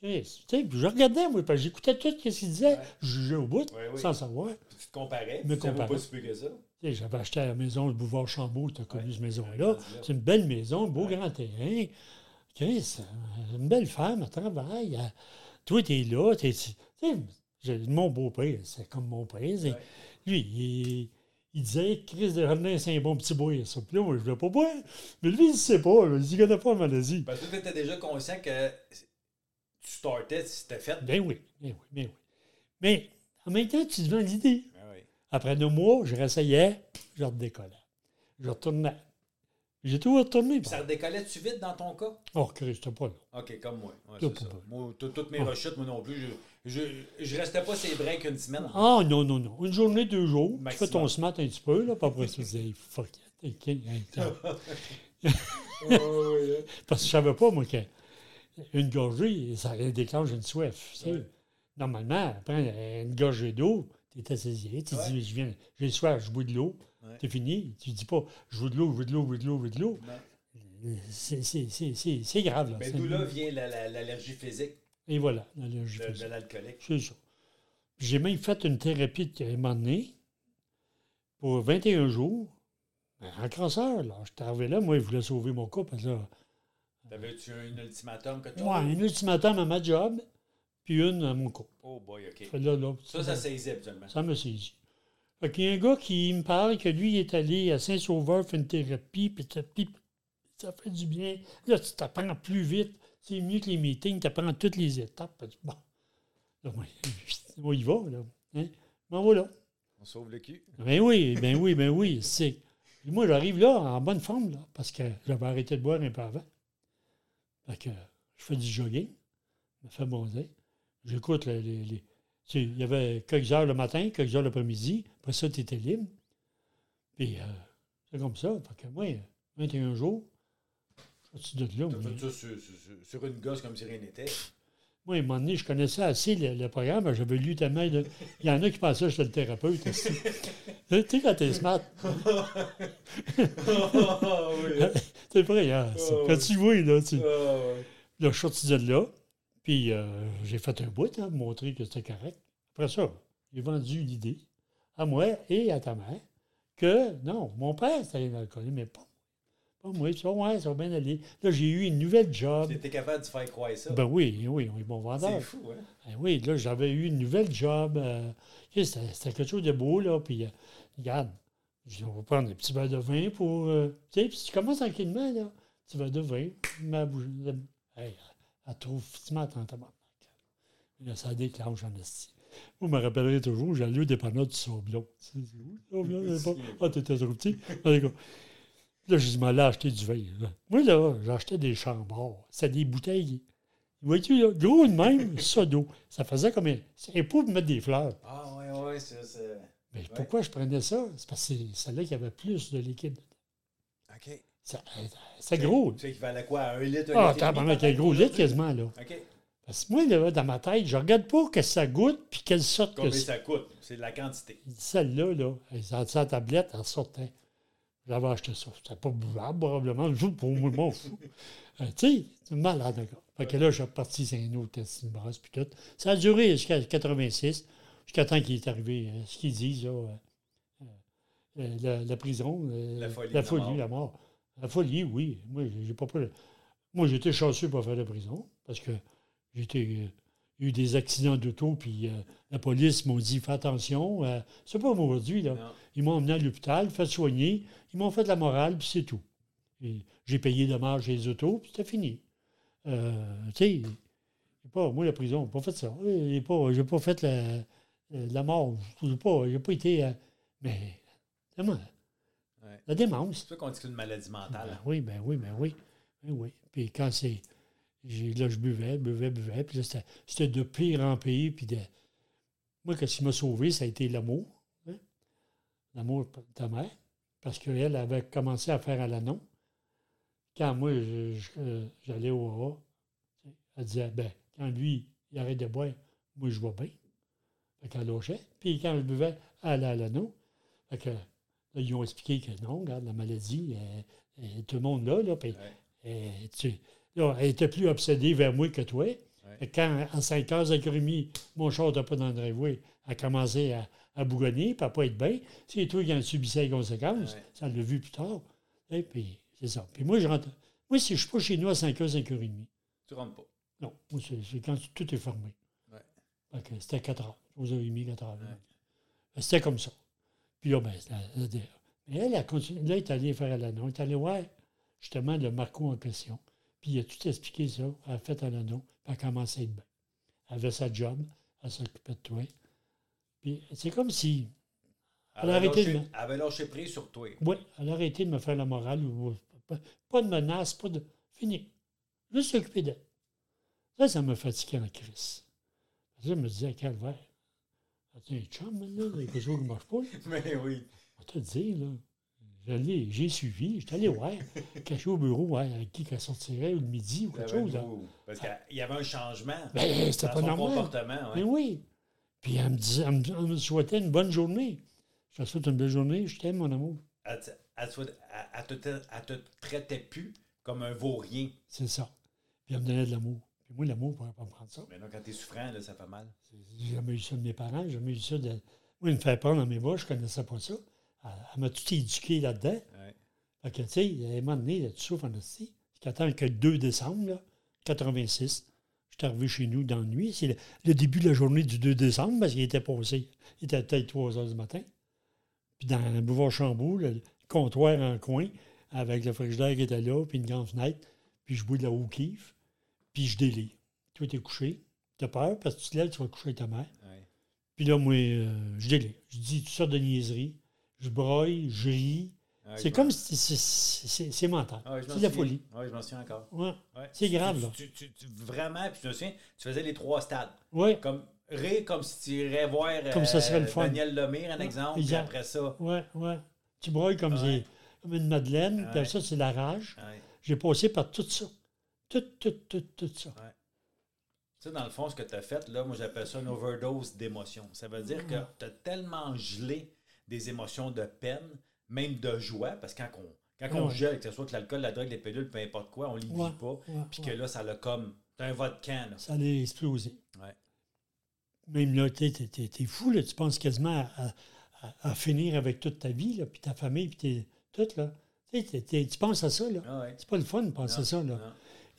Puis je regardais, moi, j'écoutais tout ce qu'il disait. Ouais. Je jugeais au bout, Ouais, oui. sans savoir. Puis tu te comparais. Me tu comparais. pas si peu que ça. J'avais acheté à la maison le boulevard Chambault, tu as connu Ouais. cette maison-là. C'est une belle maison, beau Ouais. grand terrain. Chris, euh, une belle femme, elle travaille. elle- Toi, tu es là. t'es- tu sais, j'ai- mon beau-père, c'est comme mon père. Ouais. Lui, il, il disait Chris de René, c'est un bon petit boy. Ça. Puis là, moi, je voulais pas boire. Mais lui, il ne sait pas. là, Il ne connaît pas la maladie. Parce que tu étais déjà conscient que tu startais, c'était fait. Ben oui, ben oui, ben oui. Mais en même temps, tu te vends l'idée. Après deux mois, je réessayais, je redécollais. Je retournais. J'ai tout retourné. Puis ça redécollait-tu vite dans ton cas? Oh, Chris, c'était pas là. OK, comme moi. Ouais, c'est ça. moi. Toutes mes Ah. rechutes, moi non plus, je, je, je restais pas ces breaks une semaine. Ah, non, non, non. Une journée, deux jours. Tu fais ton smart un petit peu, là, puis après ça, tu dis, fuck it. OK, hein, tiens. Parce que je savais pas, moi, qu'une gorgée, ça déclenche une soif. tu sais. Ouais. Normalement, après une gorgée d'eau, tu es assaisonné. Tu dis, je viens, j'ai soif, je bois de l'eau. C'est fini. Tu dis pas, je veux de l'eau, je veux de l'eau, je veux de l'eau, je veux de l'eau. C'est- grave, là. Ben, C'est- d'où là vient la- la- l'allergie physique? Et voilà, l'allergie physique. de l'alcoolique. C'est ça. J'ai même fait une thérapie de un moment donné pour 21 jours. Ben, En cancer, là. J'étais arrivé là, moi, il voulait sauver mon cas. Parce que là, T'avais-tu un ultimatum que tu moi, un ultimatum à ma job, puis une à mon cas. Oh boy, OK. Fait là, là, Ça, ça saisit habituellement. ça me saisit. Fait qu'il y a un gars qui me parle que lui, il est allé à Saint-Sauveur faire une thérapie, puis ça, puis ça fait du bien. Là, tu t'apprends plus vite. C'est mieux que les meetings, tu apprends toutes les étapes. Bon. Là, moi, on y va, là. Hein? Ben voilà. On sauve le cul. Ben oui, ben oui, ben oui. C'est... Moi, j'arrive là en bonne forme, là, parce que j'avais arrêté de boire un peu avant. Fait que je fais du jogging, je me fais bondir. J'écoute les. les- les- tu sais, il y avait quelques heures le matin, quelques heures l'après-midi. Après ça, tu étais libre. Puis euh, c'est comme ça. Fait que moi, 21 jours, je suis de là. T'as fait ça sur, sur- une gosse comme si rien n'était. Moi, à un moment donné, je connaissais assez le, le programme. J'avais lu tellement. de- Il y en a qui pensaient que j'étais le thérapeute aussi. tu sais, quand t'es smart, c'est vrai, hein, ça. Oh, Quand tu vois, là, tu... Ah, Là, je suis sorti de là. Puis euh, j'ai fait un bout, hein, pour montrer que c'était correct. Après ça, j'ai vendu l'idée à moi et à ta mère que non, mon père, c'était un alcoolique, mais pas, pas moi. Ça, ouais, ça va bien aller. Là, j'ai eu une nouvelle job. T'étais capable de faire croire ça. Ben oui, oui, oui, bon vendeur. c'est fou, hein? Ben oui, là, j'avais eu une nouvelle job. euh, tu c'était quelque chose de beau, là. Puis, euh, regarde, on va prendre un petit verre de vin pour. euh, tu sais, puis tu commences tranquillement, là. Petit verre de vin, ma bouche. Hey, elle trouve smart en tabarnak. Là, ça déclenche en esti. Vous me rappellerez toujours, j'allais au dépanneur du? Je sais pas. Ah, t'étais trop petit. Là, je m'en allais acheter du vin. là. Moi, là, j'achetais des chambres. C'était des bouteilles. Vois-tu, là, gros de même, ça d'eau. Ça faisait comme un. C'est pour mettre des fleurs. Ah, ouais, c'est. c'est- Mais pourquoi je prenais ça? C'est parce que c'est celle-là qui avait plus de liquide. OK. Ça- C'est gros. Tu sais qu'il valait quoi? Un litre, Ah, t'as un gros litre quasiment, là. OK. Parce que moi, là, dans ma tête, je regarde pas que ça goûte puis qu'elle sorte que Combien ça. ça coûte? C'est de la quantité. Celle-là, là, elle sortait sa tablette, elle sortait. J'avais acheté ça. C'était pas buvable, probablement. Je pour moi, je m'en fous. Euh, tu sais, c'est malade, d'accord. Fait que là, je suis reparti, c'est un autre test, une brosse, puis tout. Ça a duré jusqu'à 86, jusqu'à temps qu'il est arrivé, euh, ce qu'ils disent, là, euh, euh, la, la prison. La folie, La la folie, mort. la mort. La folie, oui. Moi, j'ai pas pris. Moi, j'étais chanceux pour faire la prison, parce que j'étais. euh, eu des accidents d'auto, puis euh, la police m'ont dit fais attention. euh, c'est pas aujourd'hui, là. Non. Ils m'ont emmené à l'hôpital, fait soigner, ils m'ont fait de la morale, puis c'est tout. Et J'ai payé dommage les autos, puis c'était fini. Euh, tu sais, j'ai pas, moi, la prison, j'ai pas fait ça. J'ai pas, j'ai pas fait la, la mort. J'ai pas, j'ai pas été. mais, comment? Ouais. La démence. C'est ça qu'on dit que c'est une maladie mentale. Ben oui, ben oui, ben oui. Ben oui. Puis quand c'est. Là, je buvais, buvais, buvais. Puis là, c'était- c'était de pire en pire. Puis de... Moi, ce qui m'a sauvé, ça a été l'amour. hein? L'amour de ta mère. Parce qu'elle avait commencé à faire à l'annon. Quand moi, euh, j'allais au AA, elle disait, ben, quand lui, il arrête de boire, moi, je vais bien. Fait qu'elle lâchait. Puis quand je buvais, elle allait à l'anneau. Fait que, là, ils ont expliqué que non, regarde, la maladie, euh, euh, tout le monde là, là, puis, euh, tu- là, elle était plus obsédée vers moi que toi. Quand, à 5 heures, 5 heures et demie, mon char n'était pas dans le driveway, elle a commencé à, à bougonner, puis à pas être bien. C'est toi qui en subissais les conséquences. Ouais. Ça l'a vu plus tard. Et puis, c'est ça. Puis moi, je rentre. Moi, si je suis pas chez nous à 5 heures, 5 heures et demie, Tu rentres pas. non, moi, c'est quand tout est fermé. Ouais. C'était 4 heures, 11 heures et demie, 4 heures. Ouais. C'était comme ça. Puis là, ben, c'était- c'était- mais elle a continué. Là, elle est allée faire l'anneau. Elle est allée voir justement le Marco en question. Puis il a tout expliqué ça. Elle a fait à l'anneau. Puis elle a commencé à être bien. Elle avait sa job. Elle s'occupait de toi. Puis c'est comme si. Elle avait lâché- de me- elle avait lâché prise sur toi. Oui, elle a arrêté de me faire la morale. ou- pas, pas de menace, pas de. Fini. Juste s'occuper d'elle. Ça, ça me fatiguait en crise. Je me disais, calvaire. As-tu un chum, là? Il y a quelque chose qui ne marche pas? là? Mais oui. On te dire, là. J'ai suivi, j'étais allé voir, caché au bureau, ouais, avec qui qu'elle sortirait le midi ou quelque chose. là. Parce qu'il y avait un changement Ben, dans pas son normal. comportement. Mais Ouais. oui. Puis elle me, disait, elle me, elle me souhaitait une bonne journée. Je te souhaite une belle journée, je t'aime, mon amour. Elle, te- elle te traitait plus comme un vaurien. C'est ça. Puis elle me donnait de l'amour. Puis moi, l'amour, je ne pas me prendre ça. Mais là, quand t'es souffrant, là, ça fait mal. J'ai jamais eu ça de mes parents, j'ai jamais eu ça de. Moi, il me fait prendre dans mes bras, je ne connaissais pas ça. Elle, elle m'a tout éduqué là-dedans. Ouais. Fait que, tu sais, à un moment donné, là, tu souffres en esti. Que le 2 décembre, là, 86, je suis arrivé chez nous dans la nuit. C'est le, le début de la journée du 2 décembre, parce qu'il était passé. Il était peut-être 3 heures du matin. Puis dans le boulevard Chambourg, le comptoir en coin, avec le frigidaire qui était là, puis une grande fenêtre. Puis je bois de la O'Keeffe, puis je délire. Toi, t'es couché. T'as peur parce que tu te lèves, tu vas coucher avec ta mère. Ouais. Puis là, moi, euh, je délire. Je dis toutes sortes de niaiseries. Je broille, je ris. Ouais, c'est comme si c'est- mental. Ah c'est de la folie. Ouais, je m'en souviens encore. Ouais. C'est grave, là. tu- tu- tu- vraiment, puis je me souviens, tu faisais les trois stades. Ouais, Comme rire comme si tu irais voir Comme ça serait le euh, fun. Daniel Lemire, un exemple, puis après ça. ouais, ouais. Tu broilles comme, comme une madeleine, puis ça, c'est la rage. J'ai passé par tout ça. Tout, tout, tout, tout ça. Ça, dans le fond, ce que tu as fait, là, moi, j'appelle ça une overdose d'émotions. Ça veut dire que tu as tellement gelé des émotions de peine, même de joie, parce que quand on, quand on Ouais. gèle, que ce soit que l'alcool, la drogue, les pilules, peu importe quoi, on ne les Ouais, vit pas. ouais, Puis ouais. que là, ça l'a comme. T'as un vodka, là. Ça allait exploser. Ouais. Même là, tu es, fou, là, tu penses quasiment à, à- à finir avec toute ta vie, là, puis ta famille, puis t'es- tout. Là. Tu sais, t'es- t'es- tu penses à ça. Là. Ah ouais. C'est pas le fun de penser Non, à ça. Là. non.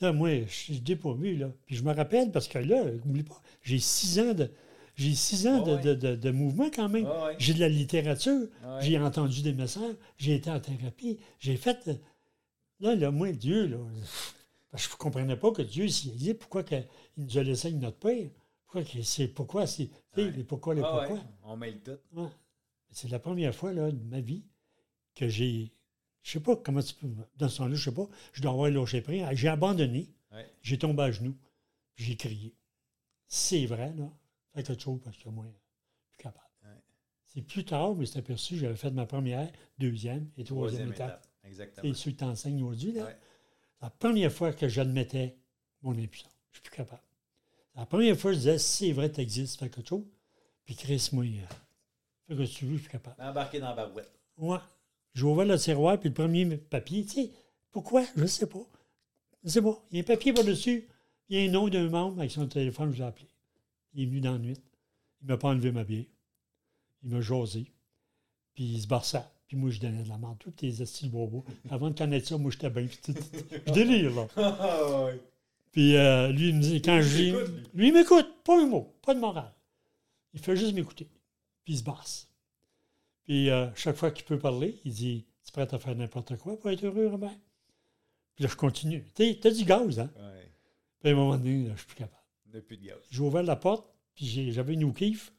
Là, moi, je suis dépourvu, là. Puis je me rappelle, parce que là, n'oublie pas, j'ai six ans de. J'ai six ans Ah de, de- de- de mouvement quand même. Ah. J'ai de la littérature, Ah j'ai entendu des messages, j'ai été en thérapie, j'ai fait. euh, Là, là, moi, Dieu, là, parce que je ne comprenais pas que Dieu, s'il existe, pourquoi il nous a laissé notre Père? Pourquoi c'est pourquoi c'est. Ouais. pourquoi, les pourquoi. ouais. On mêle tout. Ouais. C'est la première fois là, de ma vie que j'ai. Je sais pas comment tu peux. Dans ce temps-là, je sais pas. Je dois avoir lâché prise. J'ai abandonné. Ouais. J'ai tombé à genoux. puis J'ai crié. C'est vrai, là. Fais quelque chose parce que moi, plus capable. Ouais. C'est plus tard, mais c'est aperçu, j'avais fait ma première, deuxième et troisième, Troisième étape. étape. Exactement. C'est ceux que tu enseignes aujourd'hui, là. Ouais. La première fois que j'admettais mon impuissance. Je suis plus capable. C'est la première fois que je disais, c'est vrai, tu existes, fais quelque chose. Puis Chris, moi, euh, fais que tu veux, je suis capable. Embarqué dans la barouette. Ouais. J'ai ouvert le tiroir, puis le premier papier, tu sais, pourquoi? Je ne sais pas. Je sais pas. Il y a un papier par-dessus, il y a un nom d'un membre avec son téléphone, je l'ai appelé. Il est venu dans la nuit. Il ne m'a pas enlevé ma bière. Il m'a jasé. Puis il se barça. Puis moi, je donnais de la merde. Toutes les astuces bobos. Avant de connaître ça, moi, j'étais bien. Je délire, là. Ah. Puis euh, lui, il me dit, quand je dis. lui. Lui, il m'écoute, pas un mot, pas de morale. Il fait juste m'écouter. Puis il se basse. Puis euh, chaque fois qu'il peut parler, il dit Tu es prêt à faire n'importe quoi pour être heureux, Robert Puis là, je continue. Tu as du gaz, hein? Ouais. Puis à un moment donné, là, je suis plus capable. Plus de gaz. J'ai ouvert la porte, puis j'avais une kiff,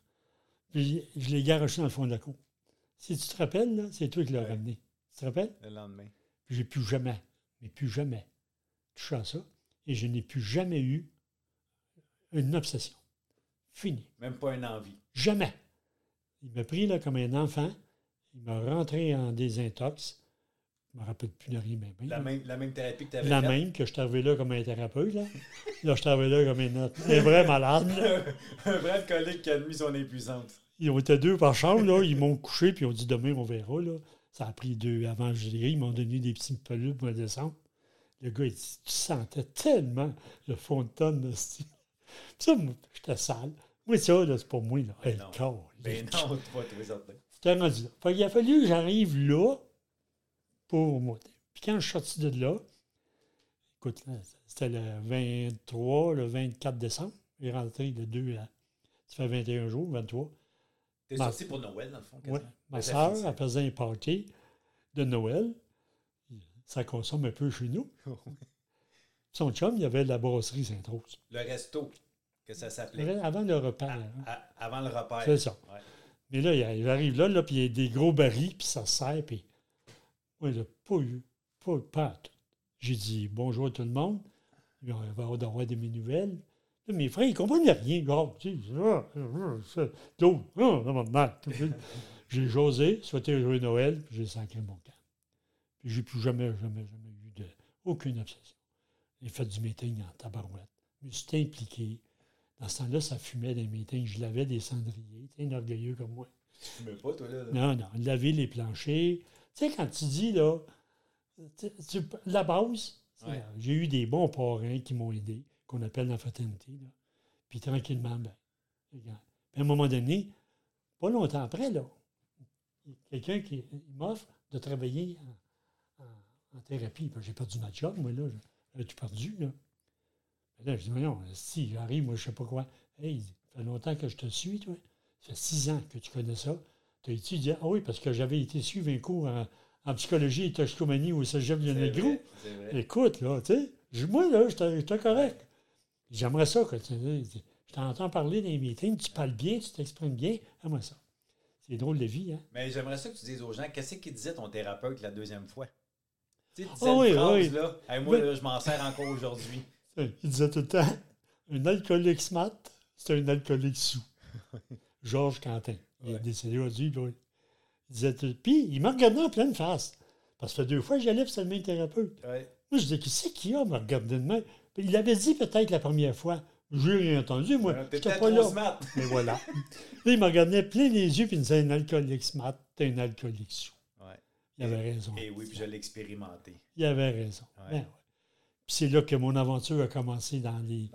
puis je l'ai garoché dans le fond de la cour. Si tu te rappelles, c'est toi qui l'as Ouais. ramené. Tu te rappelles? Le lendemain. Puis j'ai plus jamais, mais plus jamais touché à ça. et je n'ai plus jamais eu une obsession. Fini. Même pas une envie. Jamais. Il m'a pris là, comme un enfant. Il m'a rentré en désintox. Je ne me rappelle plus de rien. Mais bien. La même, la même thérapie que tu avais La même que je arrivé là comme un thérapeute. Là, là je arrivé là comme un, autre- un vrai malade. un vrai alcoolique qui a admis son épuisance. Ils ont été deux par chambre. Là. Ils m'ont couché puis ils ont dit demain, on verra. Là. Ça a pris deux avant je guéris. Ils m'ont donné des petits pelules pour me descendre. Le gars, il dit Tu sentais tellement le fond de tonne de style. Ça, j'étais sale. Moi, ça, là, c'est pas moi. Là. Hey, non. corps, Ben non, tu vas trouver certain. J'étais rendu là. Fait qu'il a fallu que j'arrive là pour monter. Puis quand je suis sorti de là, écoute, c'était le 23, le 24 décembre. Il est rentré le 2 à. Ça fait 21 jours, 23. T'es Ma- sorti pour Noël, dans le fond, quasiment? Ma soeur, elle faisait un party de Noël. Ça consomme un peu chez nous. Son chum, il y avait la brasserie Sainte-Rose. Le resto, que ça s'appelait. Avant le repas. À- hein. à- avant le repas. C'est ça. Ouais. Mais là, il arrive là, là puis il y a des gros barils, puis ça se sert, puis. Moi, il n'a pas eu. Pas, pas. J'ai dit bonjour à tout le monde. Il va avoir des mes nouvelles. Là, mes frères, ils ne comprenaient rien. Gros, tu sais, ah, ah, ah. J'ai josé, souhaité joyeux Noël, puis j'ai sacré mon camp. Puis j'ai plus jamais, jamais, jamais eu de, aucune obsession. J'ai fait du meeting en tabarouette. Je me suis impliqué. Dans ce temps-là, ça fumait des meetings. Je lavais des cendriers. Tu un orgueilleux comme moi. Tu fumais pas, toi, là? là. Non, non, laver les planchers. Tu sais, quand tu dis, là, tu- tu- la base, Ouais. là. j'ai eu des bons parrains qui m'ont aidé, qu'on appelle la fraternité. Là. Puis tranquillement, ben, regarde. Puis à un moment donné, pas longtemps après, là, quelqu'un qui m'offre de travailler en, en- en thérapie. J'ai perdu ma job, moi, là. J'avais tout perdu, là? Là, je dis, non, si j'arrive, moi, je sais pas quoi. Hey, ça fait longtemps que je te suis, toi. Ça fait six ans que tu connais ça. Tu as étudié. Ah oui, parce que j'avais été suivre un cours en, en psychologie et toxicomanie au cégep de Negro. Écoute, là, tu sais, moi, là, j'étais correct. J'aimerais ça que tu je t'entends parler dans les meetings, tu parles bien, tu t'exprimes bien. J'aimerais ça. C'est drôle de vie, hein? Mais j'aimerais ça que tu dises aux gens, qu'est-ce qu'il disait ton thérapeute la deuxième fois? Tu sais, tu disais Ah oui, phrase, oui. là. Hey, moi, là, je m'en sers encore aujourd'hui. Il disait tout le temps un alcoolique smart, c'est un alcoolique sous. Georges Quentin. Il est Ouais. décédé aujourd'hui. Il disait tout- Puis, il m'a regardé en pleine face. Parce que deux fois j'allais, c'était le thérapeute. Ouais. Moi, je disais, qu'est-ce qu'il y a me regarder de même? Puis, il l'avait dit peut-être la première fois. Je n'ai rien entendu, moi. T'es J'étais pas là. smart. Mais voilà. Là, il me regardait plein les yeux, puis il me disait un alcoolique smart, t'es un alcoolique sous. Ouais. Il avait raison. Et oui, puis je l'ai expérimenté Il avait raison. Ouais. Ben ouais. C'est là que mon aventure a commencé dans les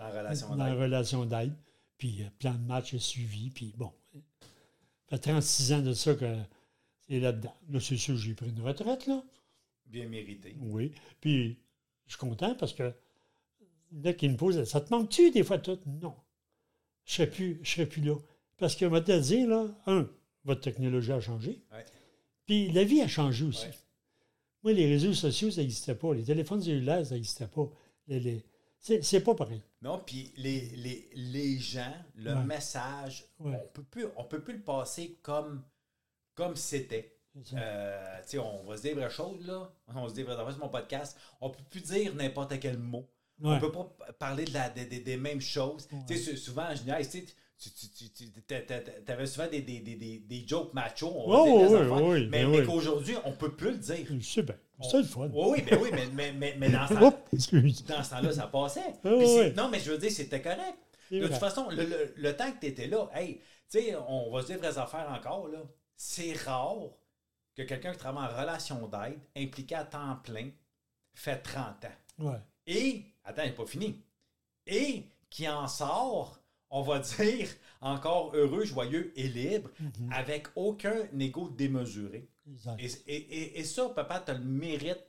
dans la relation d'aide. Puis euh, plan de match est suivi. Puis bon, ça fait 36 ans de ça que c'est là-dedans. Là, c'est sûr, j'ai pris une retraite, là. Bien mérité. Oui. Puis je suis content parce que là, qui me pose, ça te manque-tu des fois tout? Non. Je ne serais, plus- je serais plus là. Parce que, moi, te dire, là, un, votre technologie a changé. Ouais. Puis la vie a changé aussi. Ouais. Moi, les réseaux sociaux, ça n'existait pas. Les téléphones cellulaires, ça n'existait pas. Les, les- c'est, c'est pas pareil. Non, puis les, les, les gens, le Ouais. message, Ouais. on peut plus, on peut plus le passer comme comme c'était. Euh, on va se dire vraies choses, là. On se dit vraies mon podcast. On peut plus dire n'importe quel mot. On Ouais. peut pas parler de la, des- mêmes choses. Souvent, je niaise, tu tu, tu, t'avais souvent des, des, des, des, des jokes macho, on va Oh, dire les oui, affaires, oui, mais, ben mais oui. qu'aujourd'hui, on peut plus le dire. Je sais bien. C'est le fun. Oui, ben oui, mais, mais, mais, mais dans ce temps- Oups, excuse. dans ce temps-là, ça passait. Non, mais je veux dire, c'était correct. De toute façon, le, le- le temps que tu étais là, hey, tu sais, on va se dire vraies affaires encore, là. C'est rare que quelqu'un qui travaille en relation d'aide, impliqué à temps plein, fait 30 ans. Ouais. Et, attends, il n'est pas fini. Et qui en sort, on va dire, encore heureux, joyeux et libre, Mhm. avec aucun égo démesuré. Et, et- et- et ça, papa, tu le mérites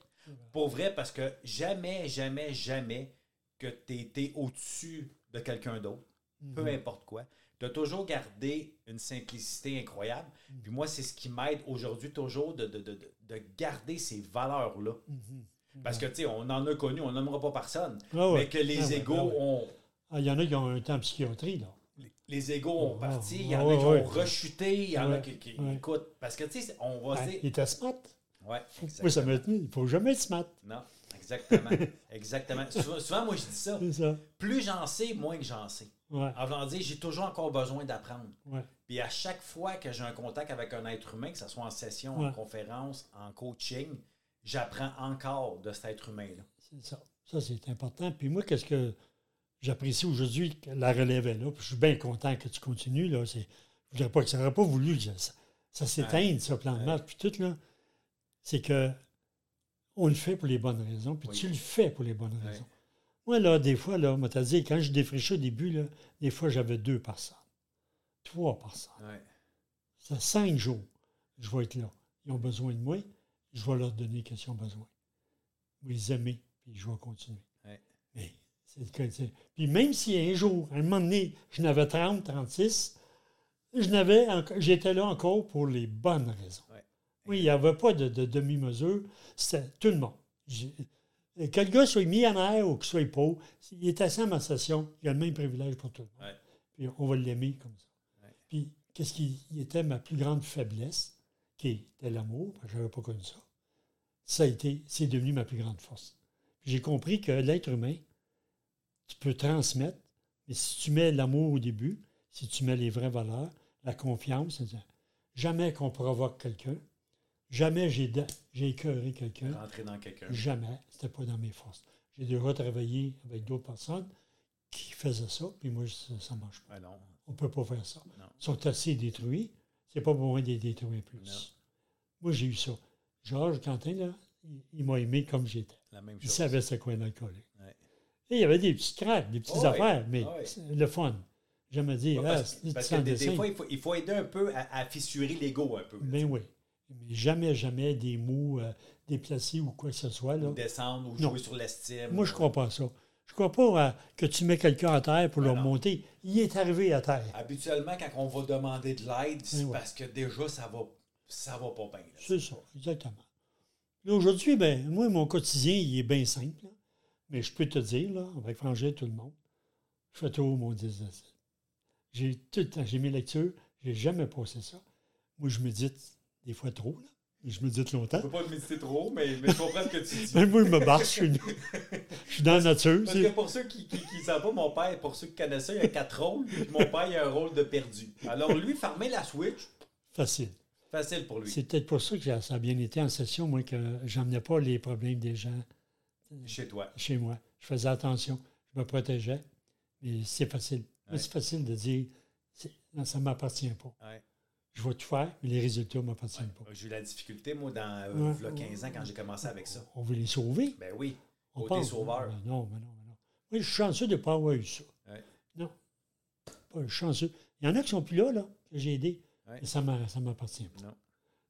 pour vrai parce que jamais, jamais, jamais que tu été au-dessus de quelqu'un d'autre, peu importe quoi. Tu as toujours gardé une simplicité incroyable. Puis moi, c'est ce qui m'aide aujourd'hui toujours de, de- de- de- de garder ces valeurs-là. Parce que, tu sais, on en a connu, on nommera pas personne, Ah mais que les Ah égaux ah ouais. ont. Ah, Il y en a qui ont un temps en psychiatrie, là. Les égaux ont Ah, parti, il y en a qui ont rechuté, il y en a qui, écoutent. Parce que, tu sais, on va il était smart. Ouais, Moi, ça m'a tenu. Il ne faut jamais être smart. Non, Exactement. Exactement. Souvent, souvent, moi, je dis ça. Plus j'en sais, moins que j'en sais. Ouais. En dire, j'ai toujours encore besoin d'apprendre. Ouais. Puis à chaque fois que j'ai un contact avec un être humain, que ce soit en session, en conférence, en coaching, j'apprends encore de cet être humain-là. C'est ça. Ça, c'est important. Puis moi, qu'est-ce que j'apprécie aujourd'hui, que la relève est là. Puis je suis bien content que tu continues. Là. C'est, je voudrais pas que ça n'aurait pas voulu que ça, ça s'éteigne, ça, plan de match. Puis tout, là, c'est que on le fait pour les bonnes raisons. Puis Oui. tu le fais pour les bonnes Ouais. raisons. Moi, là, des fois, là, moi, t'as dit, quand je défrichais au début, là, des fois, j'avais deux personnes. Trois personnes. Ouais. Ça cinq jours, je vais être là. Ils ont besoin de moi, je vais leur donner ce qu'ils ont besoin. Vais les aimer, puis je vais continuer. Mais Puis même si un jour, à un moment donné, je n'avais 30, 36, je n'avais enco- j'étais là encore pour les bonnes raisons. Ouais. Oui, il n'y avait pas de, de demi-mesure, c'était tout le monde. J'ai- Que le gars soit millionnaire ou qu'il soit pauvre, il est assis à ma session, il a le même privilège pour tout le monde. Ouais. Puis on va l'aimer comme ça. Ouais. Puis qu'est-ce qui était ma plus grande faiblesse, qui était l'amour, parce que je n'avais pas connu ça, ça a été, c'est devenu ma plus grande force. Puis J'ai compris que l'être humain, tu peux transmettre, mais si tu mets l'amour au début, si tu mets les vraies valeurs, la confiance, c'est-à-dire jamais qu'on provoque quelqu'un, jamais j'ai j'ai écœuré quelqu'un, Rentrer dans quelqu'un. jamais, c'était pas dans mes forces. J'ai déjà travaillé avec d'autres personnes qui faisaient ça, puis moi, ça ne marche pas. Ouais, non. On ne peut pas faire ça. Non. Ils sont assez détruits. C'est pas besoin de les détruire plus. Non. Moi, j'ai eu ça. Georges Quentin, là, il, il m'a aimé comme j'étais. La même Il chose. savait c'est quoi un alcoolique. Ouais. Et il y avait des petites craques, des petites Oh oui. affaires, mais Oh c'est le fun. Dire, Ouais, ah, parce, sans que des, fois, il faut, il faut aider un peu à, à fissurer l'ego un peu. là, Ben oui. Mais jamais, jamais des mots euh, déplacés ou quoi que ce soit. Là. Ou descendre ou Non. jouer sur l'estime. Moi, je ne crois pas à ça. Je ne crois pas à- que tu mets quelqu'un à terre pour Ben le remonter. Il est arrivé à terre. Habituellement, quand on va demander de l'aide, c'est ouais. parce que déjà, ça va, ça va pas bien. C'est ça, exactement. Aujourd'hui, ben, moi, mon quotidien, il est bien simple. là. Mais je peux te dire, là, avec Frangé, tout le monde, je fais toujours mon 10 de 7. J'ai tout le temps, j'ai mes lectures, j'ai jamais passé ça. Moi, je médite des fois trop, là. Je médite longtemps. Je peux pas te méditer trop, mais, mais je comprends ce que tu dis. Même moi, je me barre, je suis, je suis dans la nature. Parce que pour ceux qui ne savent pas, mon père, pour ceux qui connaissent ça, il y a quatre rôles. puis mon père, il a un rôle de perdu. Alors lui, fermer la switch, facile. facile pour lui. C'est peut-être pour ça que ça a bien été en session, moi, que j'emmenais pas les problèmes des gens Chez toi. chez moi. Je faisais attention, je me protégeais, mais c'est facile. Ouais. C'est facile de dire, non, ça ne m'appartient pas. Ouais. Je vais tout faire, mais les résultats ne m'appartiennent pas. J'ai eu la difficulté, moi, dans euh, Ouais. v'là 15 ans, quand j'ai commencé avec ça. On veut les sauver. Ben oui. On Côté pense. sauveur. Ben non, mais non, mais non. Moi, je suis chanceux de ne pas avoir eu ça. Non. Pas chanceux. Il y en a qui sont plus là, là, que j'ai. Ouais. Mais ça ne m'appartient pas. Non.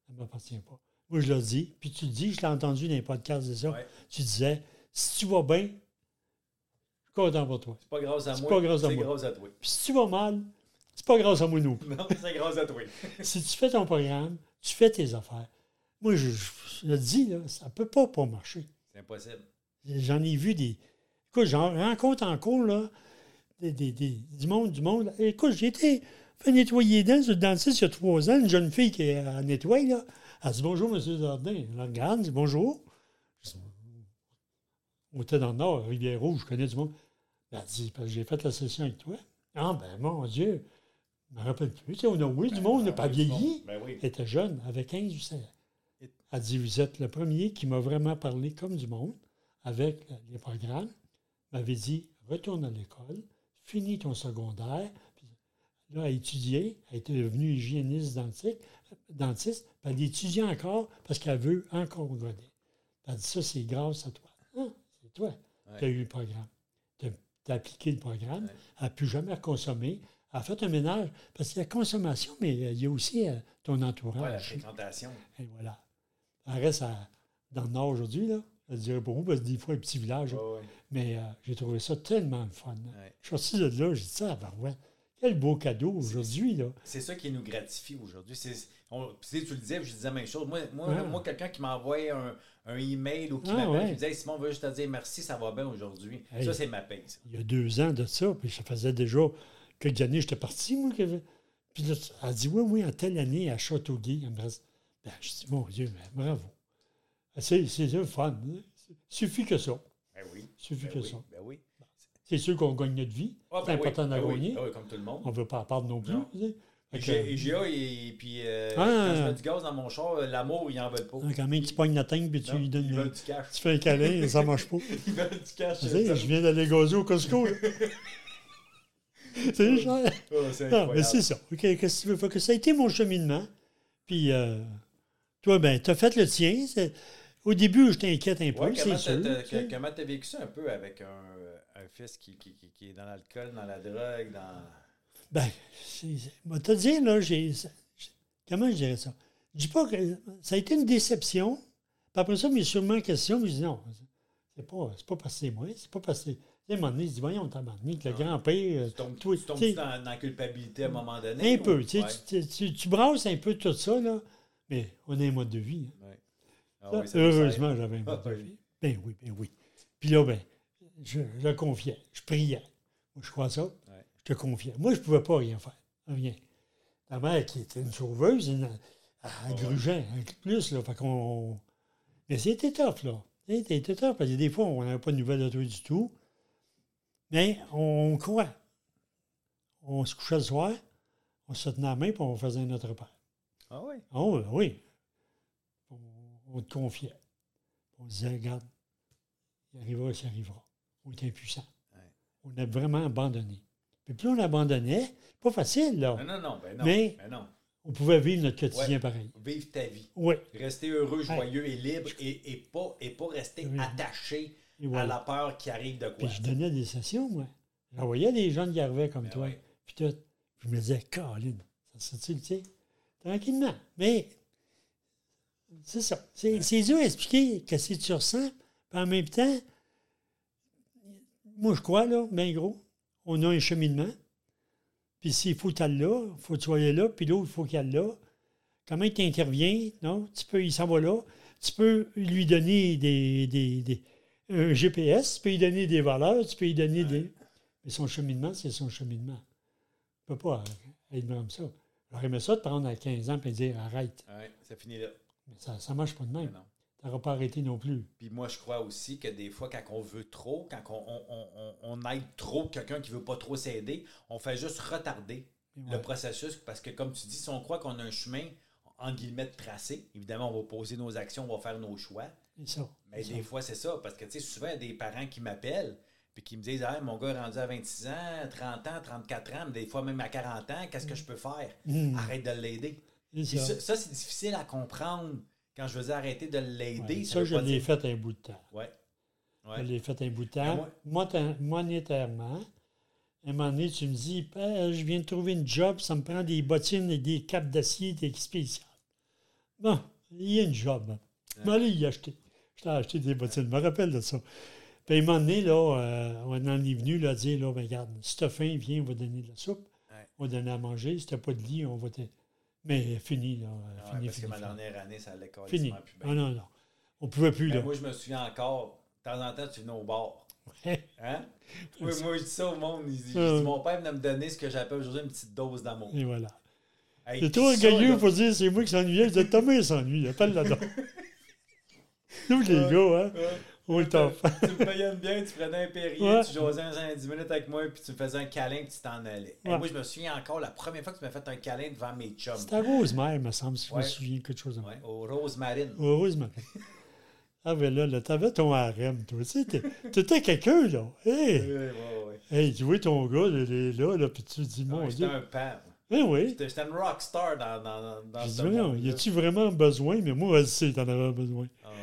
Ça ne m'appartient pas. Moi, je le dis. Puis tu le dis, je l'ai entendu dans les podcasts de ça? Ouais. Tu disais, si tu vas bien, je suis content pour toi. C'est pas grâce à C'est moi. pas grâce à c'est moi. grâce à toi. Puis si tu vas mal, c'est pas grâce à moi non c'est grâce à toi. si tu fais ton programme, tu fais tes affaires. Moi, je, je- le dis, là, ça ne peut pas pas marcher. C'est impossible. J'en ai vu des. Écoute, j'en rencontre en cours, là, des, des- des- du monde, du monde. Écoute, j'ai été fait nettoyer les dents sur le dentiste il y a trois ans, une jeune fille qui est à nettoyer, là. Elle dit bonjour, monsieur Jardin. Elle regarde, dit bonjour. Je dis, On était dans le Nord, Rivière-Rouge, je connais du monde. Elle dit, Parce que j'ai fait la session avec toi. Ah, ben, mon Dieu, je me rappelle plus. Tu sais, on a oui du monde, on n'a pas Ben, oui, vieilli. Ben oui. Elle était jeune, avec 15 ou 16 ans. Elle dit Vous êtes le premier qui m'a vraiment parlé comme du monde avec les programmes. Elle m'avait dit Retourne à l'école, finis ton secondaire. Puis là, elle étudiait, elle était devenue hygiéniste dentiste, dentiste puis elle étudiait encore parce qu'elle veut encore regarder. Elle dit Ça, c'est grâce à toi. Ah, c'est toi. Ouais. Tu as eu le programme. Tu as, appliqué le programme. Ouais. Elle n'a plus jamais consommé. Elle a fait un ménage parce qu'il y a consommation, mais il y a aussi euh, ton Ouais, la entourage. fréquentation. Et voilà. Elle reste à- dans le Nord aujourd'hui, là. Je dirais pour vous, parce que des fois, un petit village. Mais euh, j'ai trouvé ça tellement le fun. Je suis sorti de là, j'ai dit ça, ben ouais. Quel beau cadeau aujourd'hui, là. C'est ça qui nous gratifie aujourd'hui. Tu sais, tu le disais, je disais la même chose. Moi, moi, moi quelqu'un qui m'envoie un, un email ou qui Ah, m'appelle, ouais. me Hey, Simon, on veut juste te dire merci, ça va bien aujourd'hui? Hey. Ça, c'est ma ça. Il y a deux ans de ça, puis ça faisait déjà quelques années j'étais parti, moi. que- Puis là, elle dit Oui, oui, en telle année à Châteauguay. Reste. Ben, je dis Mon Dieu, mais bravo. C'est c'est le fun. hein. Suffit que ça. Ben oui. Suffit Ben que oui. ça. Ben oui. C'est sûr qu'on gagne notre vie. Ah, c'est ben important d'en oui. gagner. Ben oui, comme tout le monde. On ne veut pas en perdre non plus. Non. tu sais. IGA, et puis euh, Ah. quand je mets du gaz dans mon char, euh, l'amour, ils en veulent pas. quand même, tu pognes la teigne puis tu Non, lui donnes. Ils le- veulent du cash. Tu fais un câlin et ça marche pas. Ils veulent du cash. Tu sais, je viens d'aller gazer au Costco. c'est cher. Oh, c'est Non, mais c'est ça. Qu'est-ce que tu veux? Fait que ça a été mon cheminement. Puis, euh, toi, ben, tu as fait le tien. C'est- Au début, je t'inquiète un peu, Ouais, comment c'est t'as- sûr. t'as- tu comment t'as vécu ça un peu avec un, un fils qui, qui, qui- qui est dans l'alcool, dans la drogue, dans. Ben, c'est- c'est- moi, te dire, là, j'ai. c'est- Comment je dirais ça? Je dis pas que ça a été une déception. Puis après ça, mais sûrement question, mais je dis non, c'est pas, c'est pas passé moi, c'est pas passé. Tu sais, à un moment donné, je dis, voyons, tabarnak, le grand-père. Tu tombes, toi, tu tombes tu dans, la culpabilité à un moment donné? Un peu, tu, tu, tu, tu brasses un peu tout ça, là, mais on a un mode de vie. hein. Ouais. Ah oui, ça heureusement, j'avais un Ah de oui. vie. Ben oui, ben oui. Puis là, ben, je, je le confiais, je priais. Moi, je crois ça. Je te confiais. Moi, je ne pouvais pas rien faire. Rien. Ta mère, qui était une sauveuse, une, elle grugeait un peu plus, là. Fait qu'on. Mais c'était tough, là. C'était tough, parce que des fois, on n'avait pas de nouvelles de toi du tout. Mais on croit. On se couchait le soir, on se tenait la main, puis on faisait notre repas. Ah oui. Oh, oui. On, te confiait. On disait, regarde, il arrivera, ça arrivera. On était impuissants. Ouais. On a vraiment abandonné. Puis plus on abandonnait, pas facile, là. Non, non, non, ben non. Mais- ben non. On pouvait vivre notre quotidien Ouais. pareil. Vive ta vie. Oui. Rester heureux, Ouais. joyeux et libre et, et, pas, et pas rester Oui. attaché à la peur qui arrive de quoi. Puis je donnais des sessions, moi. J'envoyais des gens qui arrivaient comme Ben toi. Puis tout. Je me disais, Colin, ça se tu sais, tranquillement. Mais c'est ça. C'est dur à expliquer que si tu ressens. En même temps, moi, je crois, là, bien gros, on a un cheminement. Puis s'il faut que là, il faut que tu sois là, puis l'autre, il faut qu'il aille là. Comment tu interviens? Non? Tu peux, il s'en va là. Tu peux lui donner des, des, des- un GPS, tu peux lui donner des valeurs, tu peux lui donner des. Mais son cheminement, c'est son cheminement. Tu ne peux pas être comme ça. J'aurais aimé ça de prendre à 15 ans et dire arrête. Ouais, ça finit là. Mais ça ne marche pas de même. Tu n'auras pas arrêté non plus. Puis moi, je crois aussi que des fois, quand on veut trop, quand on, on- on- on- on aide trop quelqu'un qui veut pas trop s'aider, on fait juste retarder Et le processus parce que, comme tu dis, si on croit qu'on a un chemin, en guillemets, tracé, évidemment, on va poser nos actions, on va faire nos choix. Ça. Mais des ça. fois, c'est ça. Parce que, tu sais, souvent, il y a des parents qui m'appellent puis qui me disent Ah, mon gars est rendu à 26 ans, 30 ans, 34 ans, mais des fois même à 40 ans, qu'est-ce que je peux faire? Mm. Arrête de l'aider. Ça. Ça, ça, c'est difficile à comprendre quand je veux dire arrêter de l'aider. Ouais, ça ça, je l'ai dire- fait un bout de temps. Ouais. Je l'ai fait un bout de Mais temps. moi- Monétairement, à un moment donné, tu me dis Ben, Je viens de trouver une job, ça me prend des bottines et des capes d'acier des spéciales. Bon, il y a une job. Je vais aller y acheter. Je t'ai acheté des bottines, je me rappelle de ça. Puis à un moment donné, là, euh, on en est venu là, dire là, ben, regarde, si t'as faim, viens, on va donner de la soupe. On va donner à manger. Si t'as pas de lit, on va te. Mais fini, là. Ah fini, parce fini, que ma fini. dernière année, ça allait Fini. plus Ah bien. non, non. On pouvait plus, Ben, là. moi, je me souviens encore, de temps en temps, tu venais au bar. Hein? Oui, moi, je dis ça au monde. il je dis, mon père venait me donner ce que j'appelle aujourd'hui une petite dose d'amour. Et voilà. Hey, C'est orgueilleux là, pour dire c'est moi qui s'ennuyais. Je dis Thomas s'ennuie. Appelle là-dedans. Nous, les gars, hein, Ouais. Est top. tu me payais bien, tu prenais un Ouais. tu jasais un 5 10 minutes avec moi, puis tu me faisais un câlin, puis tu t'en allais. Et moi, je me souviens encore la première fois que tu m'as fait un câlin devant mes chums. C'était à Rosemère, me semble, si je me souviens quelque chose de Ouais, au Rosemarine. Heureusement. Ah, ben là, là t'avais ton harem, toi. Tu t'étais quelqu'un, là. Hey, Ouais, ouais, ouais. hey, tu vois ton gars, il est là, là, puis tu dis, mon Ouais, J'étais Dieu. un pan. Eh oui. J'étais une rockstar dans, dans, dans Je ce dis, monde. y a-tu vraiment besoin? Mais moi, je sais, t'en avais besoin. Ah ouais,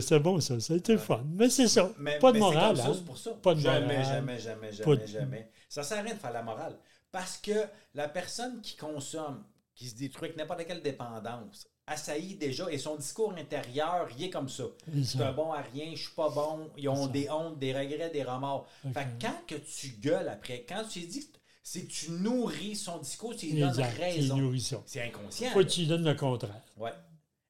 c'était bon, ça. Ça a été fun. Mais c'est ça. Mais, pas de mais c'est morale, comme ça, hein. c'est pour ça. Pas de jamais, morale. jamais, jamais, jamais, de- jamais. Ça sert à rien de faire la morale. Parce que la personne qui consomme, qui se détruit avec n'importe quelle dépendance, assaillit déjà et son discours intérieur, il est comme ça. C'est Je suis un bon à rien, je suis pas bon, ils ont des hontes, des regrets, des remords. Fait que quand que tu gueules après, quand tu dis que c'est que tu nourris son discours, tu lui donnes raison. C'est inconscient. Faut que tu lui donnes le contraire. Ouais.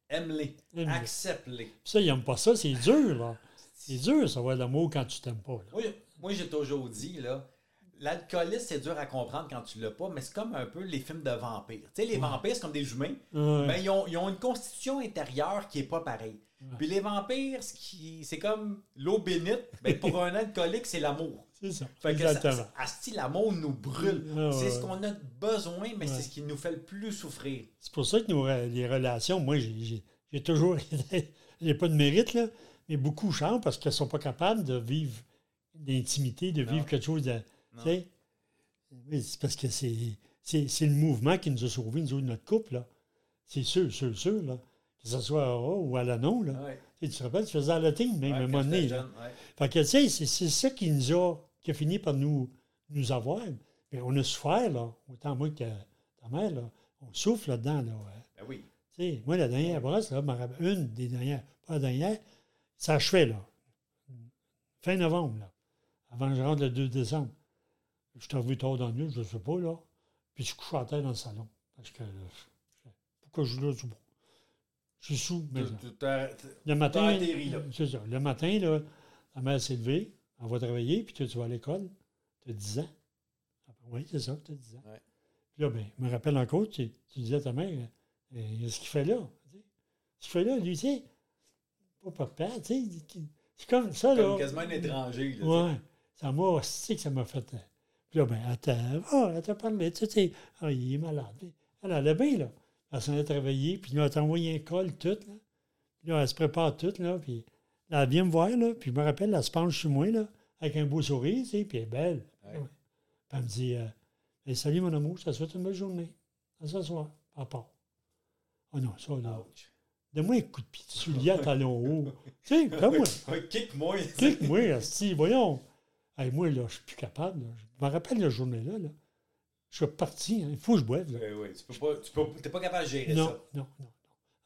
Aime-les. Accepte-les. Ça, il n'aime pas ça, c'est dur, là. C'est dur, ça, avoir l'amour quand tu t'aimes pas, là. Moi, moi j'ai toujours dit, là, l'alcoolisme, c'est dur à comprendre quand tu l'as pas, mais c'est comme un peu les films de vampires. Tu sais, les vampires, c'est comme des humains, Ouais. mais ils ont, ils ont une constitution intérieure qui est pas pareille. Puis les vampires, c'est comme l'eau bénite. Ben, pour un alcoolique, c'est l'amour. C'est ça. Fait que ça, Exactement. asti, l'amour nous brûle. Ah, c'est ouais. ce qu'on a besoin, mais Ouais. c'est ce qui nous fait le plus souffrir. C'est pour ça que nos, les relations, moi, j'ai- toujours. J'ai pas de mérite, là, mais beaucoup chantent parce qu'elles sont pas capables de vivre d'intimité, de Non. vivre quelque chose de. C'est parce que c'est le mouvement qui nous a sauvés, nous autres, notre couple, là. C'est sûr, sûr, sûr, là. Que ce soit à A ou à l'anneau, là. Ouais. Tu te rappelles, tu faisais à la team, même à un moment donné. j'étais là. jeune, ouais. Fait que, tu sais, c'est ça qui nous a, qui a fini par nous, nous avoir. Mais on a souffert, là, autant moi que ta mère, là. On souffre là-dedans, là. Ben oui. Moi, la dernière brosse, là, une des dernières, pas la dernière, ça achevait, là. Fin novembre, là. Avant que je rentre le 2 décembre. Je suis arrivé tard dans la nuit, je ne sais pas, là. Puis je couche à terre dans le salon. Parce que, là, je- pourquoi je suis là. Je suis sous, mais le matin, c'est ça. Le matin, là, la mère s'est levée, elle va travailler, puis tu vas à l'école. Tu as 10 ans. Oui, c'est ça, tu as 10 ans. Ouais. Puis là, ben, je me rappelle encore, tu, tu disais à ta mère, euh, ce qu'il fait là. Ce qu'il fait là, lui, tu sais, pas papa, tu sais, c'est comme ça, là. Comme quasiment un étranger. Là, Ouais. Ça m'a, c'est que ça m'a fait. euh, Puis là, ben, elle t'a, ah, elle t'a parlé, tu sais, tu sais, ah, il est malade. Elle allait bien, là. Elle s'en est travaillée, puis là, elle t'a envoyé un col, tout, là. Puis là, elle se prépare toute, là, puis là, elle vient me voir, là, puis je me rappelle, elle se penche sur moi, là, avec un beau sourire, tu sais, puis elle est belle. Ouais. Puis elle me dit, euh, salut mon amour, ça te souhaite une bonne journée. À ce soir, à part. Ah non, ça, là. Donne-moi un coup de pied de soulier à talon haut. tu sais, comme moi. Kick-moi. Kick-moi, asti, voyons. Hey, moi, là, je suis plus capable. là. Je me rappelle la journée-là. Là. Je suis parti. hein. Il faut que je boive. Là. Tu peux pas, tu peux, t'es pas capable de gérer Non, ça. non, non,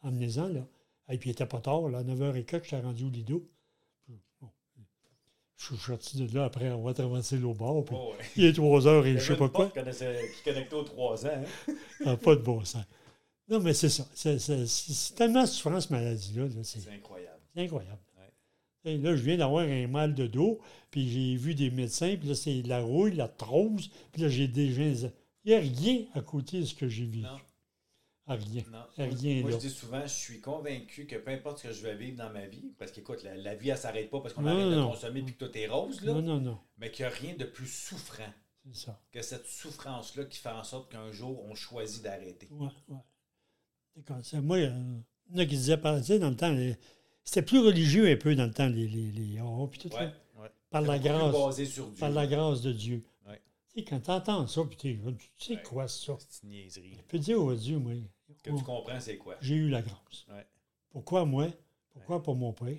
non. Emmenez-en, là. Et puis, il était pas tard, là. À 9h15, j'étais rendu au Lido. Bon, je suis sorti de là après avoir traversé l'eau bord. Puis, Oh, ouais. il est 3 heures et je sais pas quoi. qui qui connectait aux 3 ans. hein. Ah, pas de bon sens. Non, mais c'est ça. C'est, tellement souffrant, cette maladie-là. là. C'est, incroyable. c'est incroyable. Ouais. Et là, je viens d'avoir un mal de dos, puis j'ai vu des médecins, puis là, c'est la rouille, la trose, puis là, j'ai déjà... Il n'y a rien à côté de ce que j'ai vécu. Rien. Non. Rien Moi, je dis souvent, je suis convaincu que peu importe ce que je vais vivre dans ma vie, parce qu'écoute, la, la vie, elle s'arrête pas parce qu'on arrête de non. consommer puis que tout est rose, là, Non, non, non. mais qu'il n'y a rien de plus souffrant ça. que cette souffrance-là qui fait en sorte qu'un jour, on choisit d'arrêter. Comme ça. Moi, il y en a qui disaient, tu sais, dans le temps, c'était plus religieux un peu dans le temps, les, les, les oh, puis tout Ouais, ça. ouais. Par la grâce. basé sur Dieu. Par la grâce de Dieu. Ouais. Tu sais, quand tu entends ça, puis tu sais, quoi ça? C'est une niaiserie. Je peux dire au Dieu, moi, Que oh, tu comprends, c'est quoi? j'ai eu la grâce. Ouais. Pourquoi moi? Pourquoi pas mon père?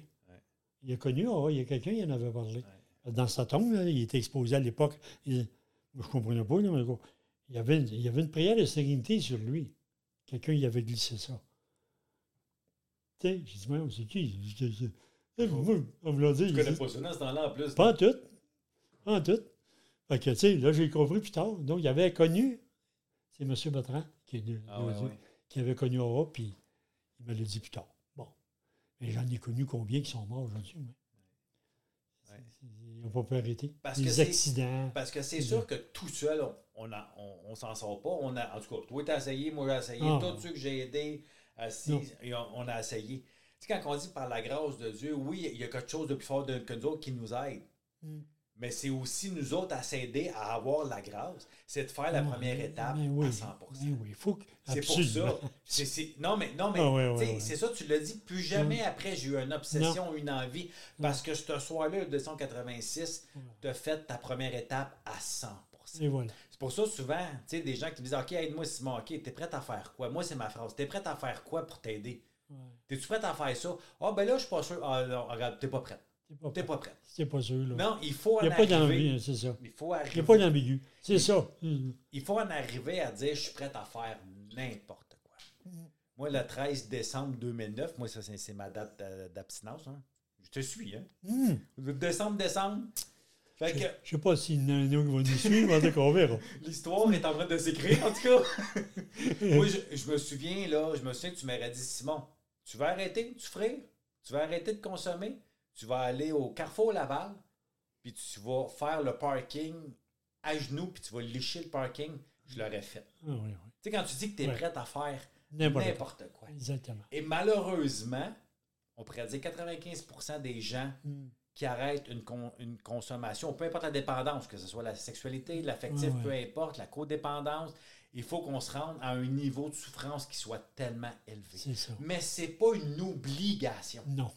Il a connu, ah, il y a quelqu'un qui en avait parlé. Dans sa tombe, là, il était exposé à l'époque. Il- Moi, je ne comprenais pas, mais il, y avait, il y avait une prière de sérénité sur lui. Quelqu'un y avait glissé ça. Tu sais, j'ai dit, mais c'est qui? Je- je- je- on me dit. Tu je connais pas ça dans ce temps-là, en plus. Pas en tout. Pas en tout. Fait que, tu sais, là, j'ai compris plus tard. Donc, il avait connu, c'est M. Bertrand, qui, est de- Ah ouais, ouais. Qui avait connu Aura, puis il me l'a dit plus tard. Bon. Mais j'en ai connu combien qui sont morts aujourd'hui? Ouais. C'est- Ils n'ont pas pu arrêter. Parce que Les c'est- accidents. Parce que c'est sûr que tout seul, on on a- on, on s'en sort pas. On a, en tout cas, toi, tu as essayé, moi, j'ai essayé. Ah. Tous ceux que j'ai aidés, assis, on, a essayé. Tu sais, quand on dit par la grâce de Dieu, oui, il y a quelque chose de plus fort que nous autres qui nous aide. Mm. Mais c'est aussi nous autres à s'aider à avoir la grâce. C'est de faire la première étape oui, à 100 ben oui, faut que. C'est pour ça. Non, mais, non, mais Ah, c'est ça, tu l'as dit. Plus jamais après, j'ai eu une obsession, une envie. Parce que ce soir-là, 286, tu as fait ta première étape à 100 Et voilà. C'est pour ça, souvent, tu sais, des gens qui me disent OK, aide-moi, Simon, OK, t'es prêt à faire quoi? Moi, c'est ma phrase. T'es prêt à faire quoi pour t'aider? Ouais. T'es-tu prêt à faire ça? Ah, ben là, je suis pas sûr. Ah, non, regarde, t'es pas prêt. T'es pas prêt. c'est pas sûr, là. Non, il faut en il n'y a pas d'envie, arriver. hein, c'est ça. Il faut Il n'y a pas d'ambigu. C'est ça. Mm. Il faut en arriver à dire je suis prêt à faire n'importe quoi. Moi, le 13 décembre 2009, moi, ça, c'est c'est ma date d'a- d'abstinence. hein. Je te suis, hein. Mm. Décembre, décembre. Fait que Je ne sais pas s'il y en a un autre qui va nous suivre, en tout cas, on verra. l'histoire est en train de s'écrire, en tout cas. Moi, je, je me souviens, là, je me souviens que tu m'aurais dit, Simon, tu vas arrêter, tu ferais, tu vas arrêter de consommer, tu vas aller au Carrefour Laval, puis tu vas faire le parking à genoux puis tu vas licher le parking, je l'aurais fait. Ah oui, oui. Tu sais, quand tu dis que tu es prête à faire N'importe quoi. Exactement. Et malheureusement, on pourrait dire 95% des gens Mm. qui arrêtent une, con- une consommation, peu importe la dépendance, que ce soit la sexualité, l'affectif, Ouais, ouais. peu importe, la codépendance, il faut qu'on se rende à un niveau de souffrance qui soit tellement élevé. C'est ça. Mais c'est pas une obligation. Non,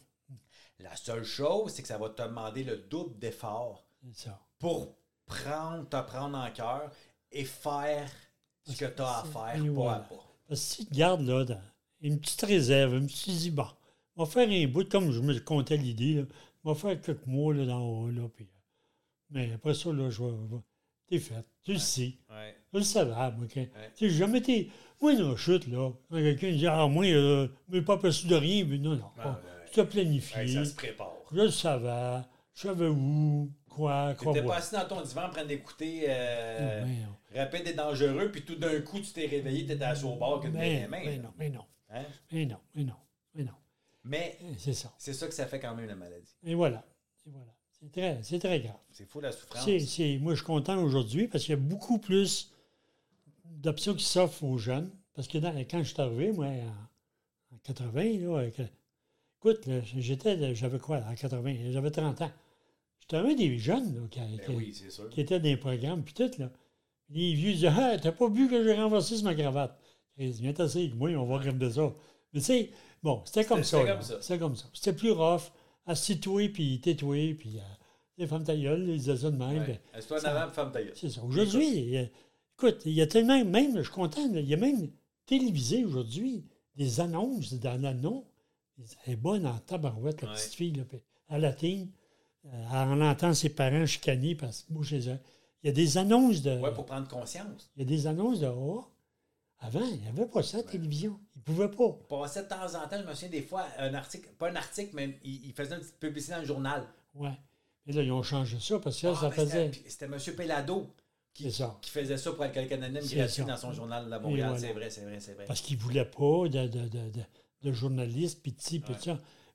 La seule chose, c'est que ça va te demander le double d'effort pour prendre, te prendre en cœur et faire ce que tu as à faire pas voilà. à pas. Parce que si tu gardes là, dans une petite réserve, je me suis dit, bon, on va faire un bout, comme je me comptais l'idée, on va faire quelques mois là, dans haut, là, puis, euh, mais après ça, là, je vais. T'es fait. Tu le sais. Ouais. Je le savais, moi. Tu sais, jamais été. Moi, la chute, là, quand quelqu'un dit, ah, moi, euh, mais pas perçu de rien, mais non, non. Pas- C'était planifié. Ouais, ça se prépare. Je le savais. Je savais où, quoi, Tu quoi n'étais pas assis dans ton divan en train d'écouter euh, non. Rapide et dangereux, puis tout d'un coup, tu t'es réveillé, tu étais assis au bord que tu Mais, mais non, mais non. Hein? Mais non, mais non, mais non. Mais C'est ça. c'est ça que ça fait quand même la maladie. Et voilà. Et voilà. C'est très, c'est très grave. C'est fou la souffrance. C'est, c'est- moi, je suis content aujourd'hui parce qu'il y a beaucoup plus d'options qui s'offrent aux jeunes. Parce que dans- quand je suis arrivé, moi, en, en 80, là, avec, écoute, j'étais, j'avais quoi, en 80, j'avais 30 ans. J'étais un des jeunes là, qui, Ben qui- oui, qui étaient dans les programmes, puis tout, là. Les vieux disaient, ah, t'as pas vu que j'ai renversé sur ma cravate? Et viens t'asseoir, moi, on va regarder ça. Mais tu sais, bon, c'était comme ça. c'était comme ça. C'était comme ça. C'était plus rough. Assis-toi, puis tais-toi, puis euh, les femmes ta gueule, ils disaient ça de même. Ouais. Assieds-toi en ça- avant, puis ferme ta gueule. c'est ça. Aujourd'hui, a- écoute, il y a tellement, même, je suis content, il y a même télévisé aujourd'hui des annonces dans l'annon. Elle est bonne en tabarouette, la Ouais. petite fille, là, elle latine. Euh, on entend ses parents chicaner parce que bouger ça. Il y a des annonces de. Ouais, pour prendre conscience. Il y a des annonces de oh, Avant, il n'y avait pas ça à la télévision. Ils ne pouvaient pas. Passait de temps en temps, je me souviens des fois, un article, pas un article, mais il, il faisait une petite publicité dans le journal. Ouais. Et là, ils ont changé ça parce que Ah, ça ben, faisait. c'était- M. Pelado qui, qui faisait ça pour Alcoolique Anonyme C'est gratuit dans son journal de la Montréal. voilà. C'est vrai, c'est vrai, c'est vrai. Parce qu'ils ne voulaient pas de, de, de, de, de journalistes, puis ci, puis.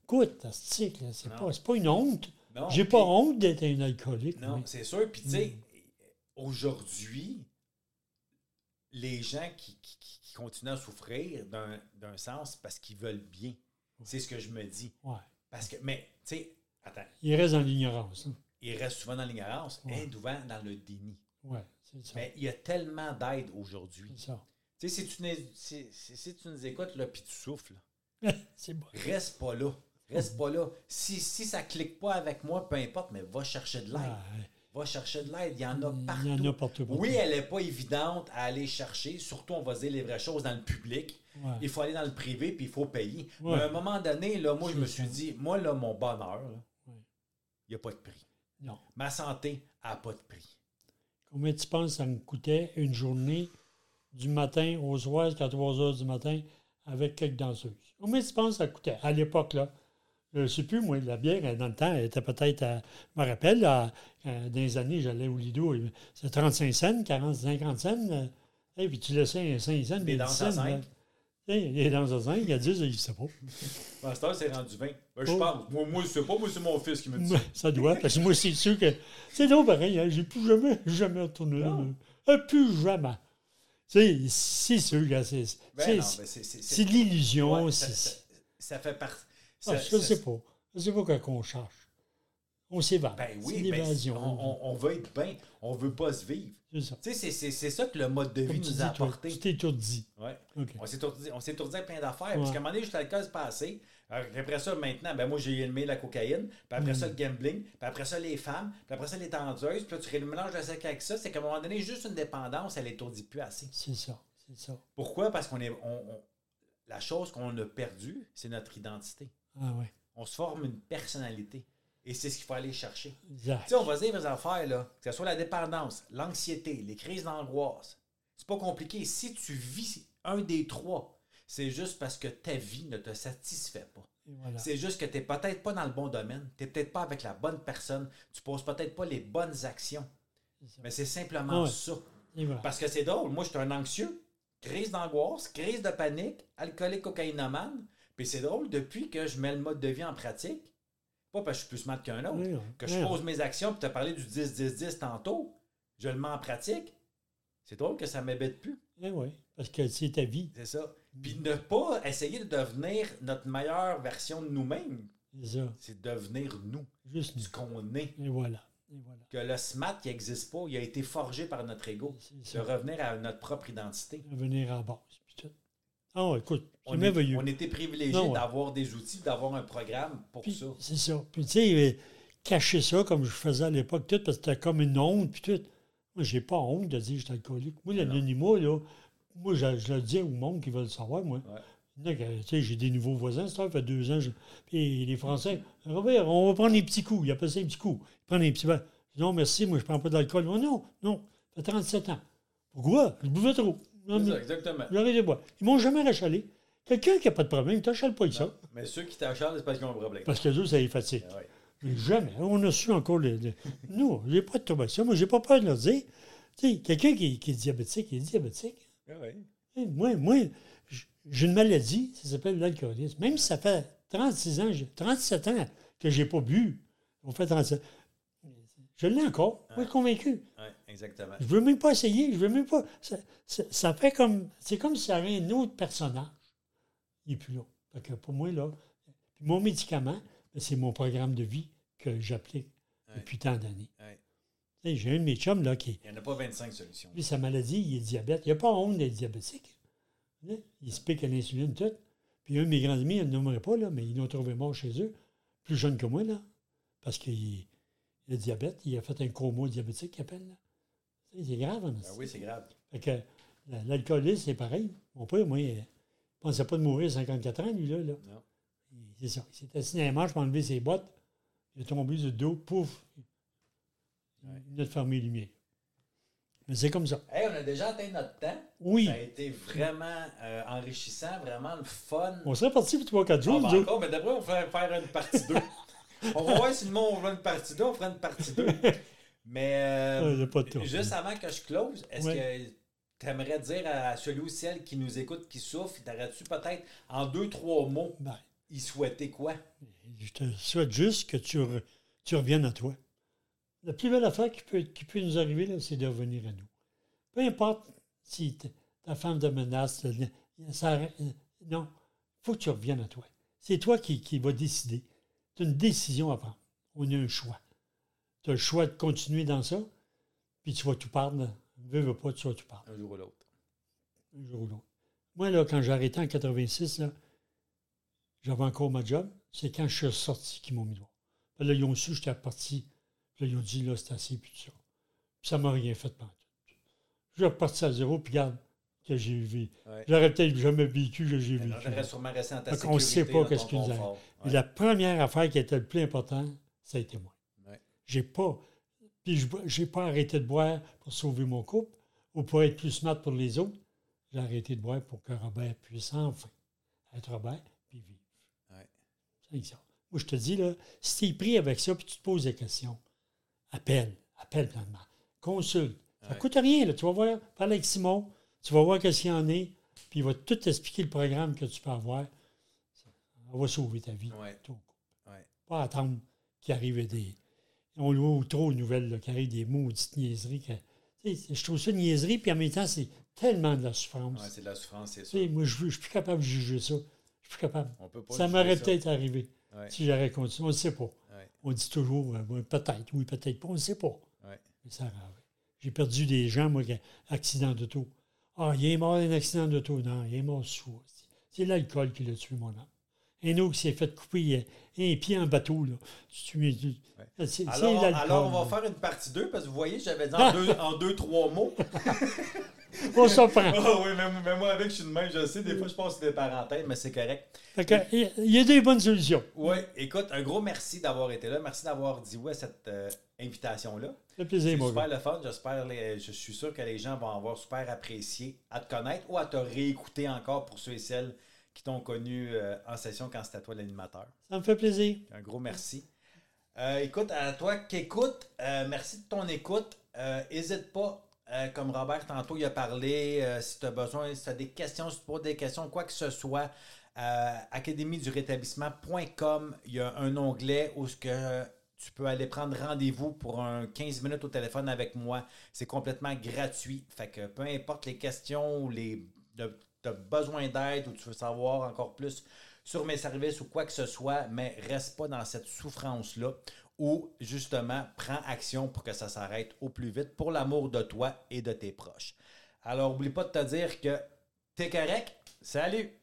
Écoute, c'est pas, pas une honte. J'ai pas honte d'être un alcoolique. Non, c'est sûr. Puis, tu sais, Mm. aujourd'hui, les gens qui, qui- qui- continuent à souffrir d'un sens parce qu'ils veulent bien. C'est ce que je me dis. Ouais. Parce que, mais, tu sais, attends, Ils restent dans l'ignorance. hein. ils restent souvent dans l'ignorance Ouais. et souvent dans le déni. Ouais, c'est ça. Mais il y a tellement d'aide aujourd'hui. C'est ça. Tu sais, si tu nous écoutes, là, puis tu souffles, c'est bon. reste pas là. Reste pas là. Si, si ça clique pas avec moi, peu importe, mais va chercher de l'aide. Ah, Va chercher de l'aide. Il y en a Il y partout. en a partout, partout. Oui, elle n'est pas évidente à aller chercher. Surtout, on va dire les vraies choses dans le public. Ouais. Il faut aller dans le privé, puis il faut payer. Ouais. Mais à un moment donné, là, moi, je me suis dit, moi, là, mon bonheur, il n'y a pas de prix. Non. Ma santé n'a pas de prix. Combien tu penses que ça me coûtait une journée du matin au soir jusqu'à 3 heures du matin avec quelques danseuses? Combien tu penses que ça coûtait à l'époque, là? Je ne sais plus, moi, la bière, euh, dans le temps, elle était peut-être, à- je me rappelle, là, euh, dans les années, j'allais au Lido, euh, c'était 35 cents, 40, 50 cents. euh, et puis tu laissais un 5 cents, Des des danses 10 à cents, là. cinq. Tu sais, Les danses à 5, à 10, je ne sais pas. Heure, c'est rendu 20. Ben, je Oh. pense. Moi, moi je sais pas. Moi, c'est mon fils qui me dit ça. Ouais, Ça doit, parce que moi, c'est sûr que. C'est donc pareil, hein, j'ai plus jamais, jamais retourné là. Euh, plus jamais. Tu sais, c'est sûr, c'est. Ben c'est- non, ben, c'est- c'est- c'est de l'illusion. Ouais, c'est- ça, ça- ça fait partie. Ah, je ne sais pas. Je ne sais pas qu'on cherche. On s'évade. Ben c'est oui, ben, l'évasion. on, on- on veut être bien. On veut pas se vivre. c'est ça. C'est- c'est c'est ça que le mode de Comme vie nous a apporté. tu t'es étourdi. Ouais. OK. On s'est étourdi, on avec plein d'affaires. Parce qu'à un moment donné, juste l'alcool, c'est passé. Alors, Après ça, maintenant, ben moi, j'ai aimé la cocaïne. Puis après ça, le gambling. Puis après ça, les femmes. Puis après ça, les tendeuses. Puis là, tu mélanges le sec avec ça. C'est qu'à un moment donné, juste une dépendance, elle étourdit plus assez. C'est ça. C'est ça. Pourquoi? Parce qu'on est. on- on- la chose qu'on a perdue, c'est notre identité. Ah oui. On se forme une personnalité. Et c'est ce qu'il faut aller chercher. Exact. Tu sais, on va dire les affaires, là, que ce soit la dépendance, l'anxiété, les crises d'angoisse. C'est pas compliqué. Si tu vis un des trois, c'est juste parce que ta vie ne te satisfait pas. Voilà. C'est juste que tu n'es peut-être pas dans le bon domaine. Tu n'es peut-être pas avec la bonne personne. Tu poses peut-être pas les bonnes actions. Mais c'est simplement ouais. ça. Voilà. Parce que c'est drôle. Moi, je suis un anxieux. Crise d'angoisse, crise de panique, alcoolique, cocaïnomane. Puis c'est drôle, depuis que je mets le mode de vie en pratique, pas parce que je suis plus smart qu'un autre, Oui, oui. que je Oui, pose mes actions, puis tu as parlé du 10-10-10 tantôt, je le mets en pratique, c'est drôle que ça ne m'ébête plus. Eh oui, parce que c'est ta vie. C'est ça. Puis ne pas essayer de devenir notre meilleure version de nous-mêmes, C'est devenir nous, Juste ce qu'on est. Et voilà. Et voilà. Que le SMAT, qui n'existe pas, il a été forgé par notre ego. De revenir à notre propre identité. Revenir à base. Ah, ouais, écoute, On, est- on était privilégiés Non, ouais. d'avoir des outils, d'avoir un programme pour Puis, ça. C'est ça. Puis, tu sais, cacher ça comme je faisais à l'époque, tout, parce que c'était comme une honte, puis tout. Moi, j'ai pas honte de dire que j'étais alcoolique. Moi, l'anonymat, là, moi, je, je le dis au monde qui veut le savoir, moi. Ouais. J'ai des nouveaux voisins, ça fait deux ans. je- Puis les Français, Robert, on va prendre des petits coups. Ils appellent ça des petits coups. Ils prennent des petits verres. Non, merci, moi, je prends pas d'alcool. Oh, non, non, ça fait 37 ans. Pourquoi? Je buvais trop. Non, ça, exactement. Des bois. Ils m'ont jamais rachalé. Quelqu'un qui n'a pas de problème, il t'achale pas ça. Mais ceux qui t'acharnent, c'est parce qu'ils ont un problème. Parce que eux, ça les fatigue. Ah ouais. Mais jamais. On a su encore le. le- Nous, j'ai pas de trouble ça. Moi, j'ai pas peur de leur dire. Tu sais, quelqu'un qui, qui est diabétique, il est diabétique. Ah ouais. Hey, Moi, moi, j'ai une maladie, ça s'appelle l'alcoolisme. Même si ça fait 36 ans, j'ai- 37 ans que j'ai pas bu. On fait 37. Je l'ai encore. Moi, convaincu. Ouais, exactement. Je veux même pas essayer. Je veux même pas. Ça, ça- ça fait comme. C'est comme s'il y avait un autre personnage. Il n'est plus là. Fait que pour moi, là, mon médicament, ben, c'est mon programme de vie que j'applique Ouais. depuis tant d'années. Ouais. J'ai un de mes chums, là, qui, Il n'y en a pas 25 solutions. lui, sa maladie, il est diabète. Il n'a pas honte d'être diabétique. Hein? Il se pique à l'insuline, tout. Puis un de mes grands amis, il ne nommerait pas, là, mais ils l'ont trouvé mort chez eux, plus jeune que moi, là, parce qu'il il a diabète. Il a fait un coma diabétique, qu'il appelle. Là. C'est grave, hein, Ah oui, c'est grave. fait que la- l'alcoolisme, c'est pareil. Mon père, moi, il ne pensait pas de mourir à 54 ans, lui, là. là. Non. C'est ça. Il s'est assis dans les manches pour enlever ses bottes. Il est tombé le dos, pouf. Il a fermé les lumières. Mais c'est comme ça. Hey, on a déjà atteint notre temps. Oui. Ça a été vraiment euh, enrichissant, vraiment le fun. On serait parti pour 3-4 Ah, jours, ben encore, mais d'après, on va faire une partie 2. on va voir si le monde fera une partie 2, on fera une partie 2. Mais euh, Ouais, j'ai pas de temps. juste avant que je close, est-ce Ouais. que tu aimerais dire à celui ou celle qui nous écoute, qui souffre, t'aurais-tu peut-être en deux, trois mots, Ben, y souhaiter quoi? je te souhaite juste que tu, re- tu reviennes à toi. La plus belle affaire qui peut, qui peut nous arriver, c'est de revenir à nous. Peu importe si ta femme te menace, le- ça, euh, non, il faut que tu reviennes à toi. C'est toi qui, qui vas décider. Tu as une décision à prendre. On a un choix. Tu as le choix de continuer dans ça, puis tu vas tout perdre. Veux, veux pas, tu vas tout perdre. Un jour ou l'autre. un jour ou l'autre. Moi, là, quand j'ai arrêté en 86, là, j'avais encore ma job. C'est quand je suis sorti qu'ils m'ont mis. Puis là, ils ont su que j'étais parti. Puis là, ils ont dit, là, c'est assez, puis tout ça. Puis ça m'a rien fait de tout. Je suis reparti à zéro, puis regarde, que j'ai vu. Ouais. J'aurais peut-être jamais vécu que j'ai non, vécu. J'aurais sûrement resté dans ta Fait sécurité. qu'on sait pas qu'est-ce ton qui nous Ouais. la première affaire qui était le plus important, ça a été moi. Ouais. J'ai pas. Puis je j'ai pas arrêté de boire pour sauver mon couple ou pour être plus smart pour les autres. J'ai arrêté de boire pour que Robert puisse enfin être Robert puis vivre. C'est ça. Moi, je te dis, là, si tu es pris avec ça puis tu te poses des questions, appelle, appelle pleinement, consulte. Ça ne Ouais. coûte rien, là. Tu vas voir, parle avec Simon, tu vas voir qu'est-ce qu'il y en est, puis il va tout t'expliquer le programme que tu peux avoir. Ça va sauver ta vie. Ouais. Tout. Ouais. Pas attendre qu'il arrive des. On loue trop de nouvelles, là, qu'il arrive des maudites niaiseries. que- je trouve ça une niaiserie, puis en même temps, c'est tellement de la souffrance. Ouais, c'est de la souffrance, c'est sais, moi, je ne suis plus capable de juger ça. Je suis plus capable. On peut pas Ça m'aurait ça. peut-être arrivé si j'aurais continué. On ne sait pas. Ouais. On dit toujours, euh, peut-être, oui, peut-être pas, on ne sait pas. Ouais. Mais ça arrive. J'ai perdu des gens, moi, qui accident d'auto. Ah, il est mort d'un accident d'auto. Non, il est mort sous. C'est l'alcool qui l'a tué, mon âme. Un autre qui s'est fait couper euh, un pied en bateau, là. C'est Alors, l'alcool. alors, on va faire une partie 2 parce que vous voyez, j'avais dit en Ah! deux, en deux, trois mots. On s'en prend. Ah oui, même, même moi avec, je suis de même, je sais, des fois je passe des parenthèses, mais c'est correct. Il y a des bonnes solutions. Oui, écoute, un gros merci d'avoir été là. Merci d'avoir dit oui à cette euh, invitation-là. Ça fait plaisir, C'est super le fun. J'espère, je suis sûr que les gens vont avoir super apprécié à te connaître ou à te réécouter encore pour ceux et celles qui t'ont connu euh, en session quand c'était toi l'animateur. Ça me fait plaisir. Un gros merci. Euh, écoute, à toi qui écoutes, merci de ton écoute. N'hésite pas, euh, comme Robert tantôt il a parlé, euh, si tu as besoin, si tu as des questions, si tu poses des questions, quoi que ce soit, euh, académie du rétablissement.com, il y a un onglet où ce que tu peux aller prendre rendez-vous pour un 15 minutes au téléphone avec moi. C'est complètement gratuit. Fait que peu importe les questions ou les tu as besoin d'aide ou tu veux savoir encore plus sur mes services ou quoi que ce soit, mais reste pas dans cette souffrance-là ou justement prends action pour que ça s'arrête au plus vite pour l'amour de toi et de tes proches. Alors, oublie pas de te dire que tu es correct. Salut!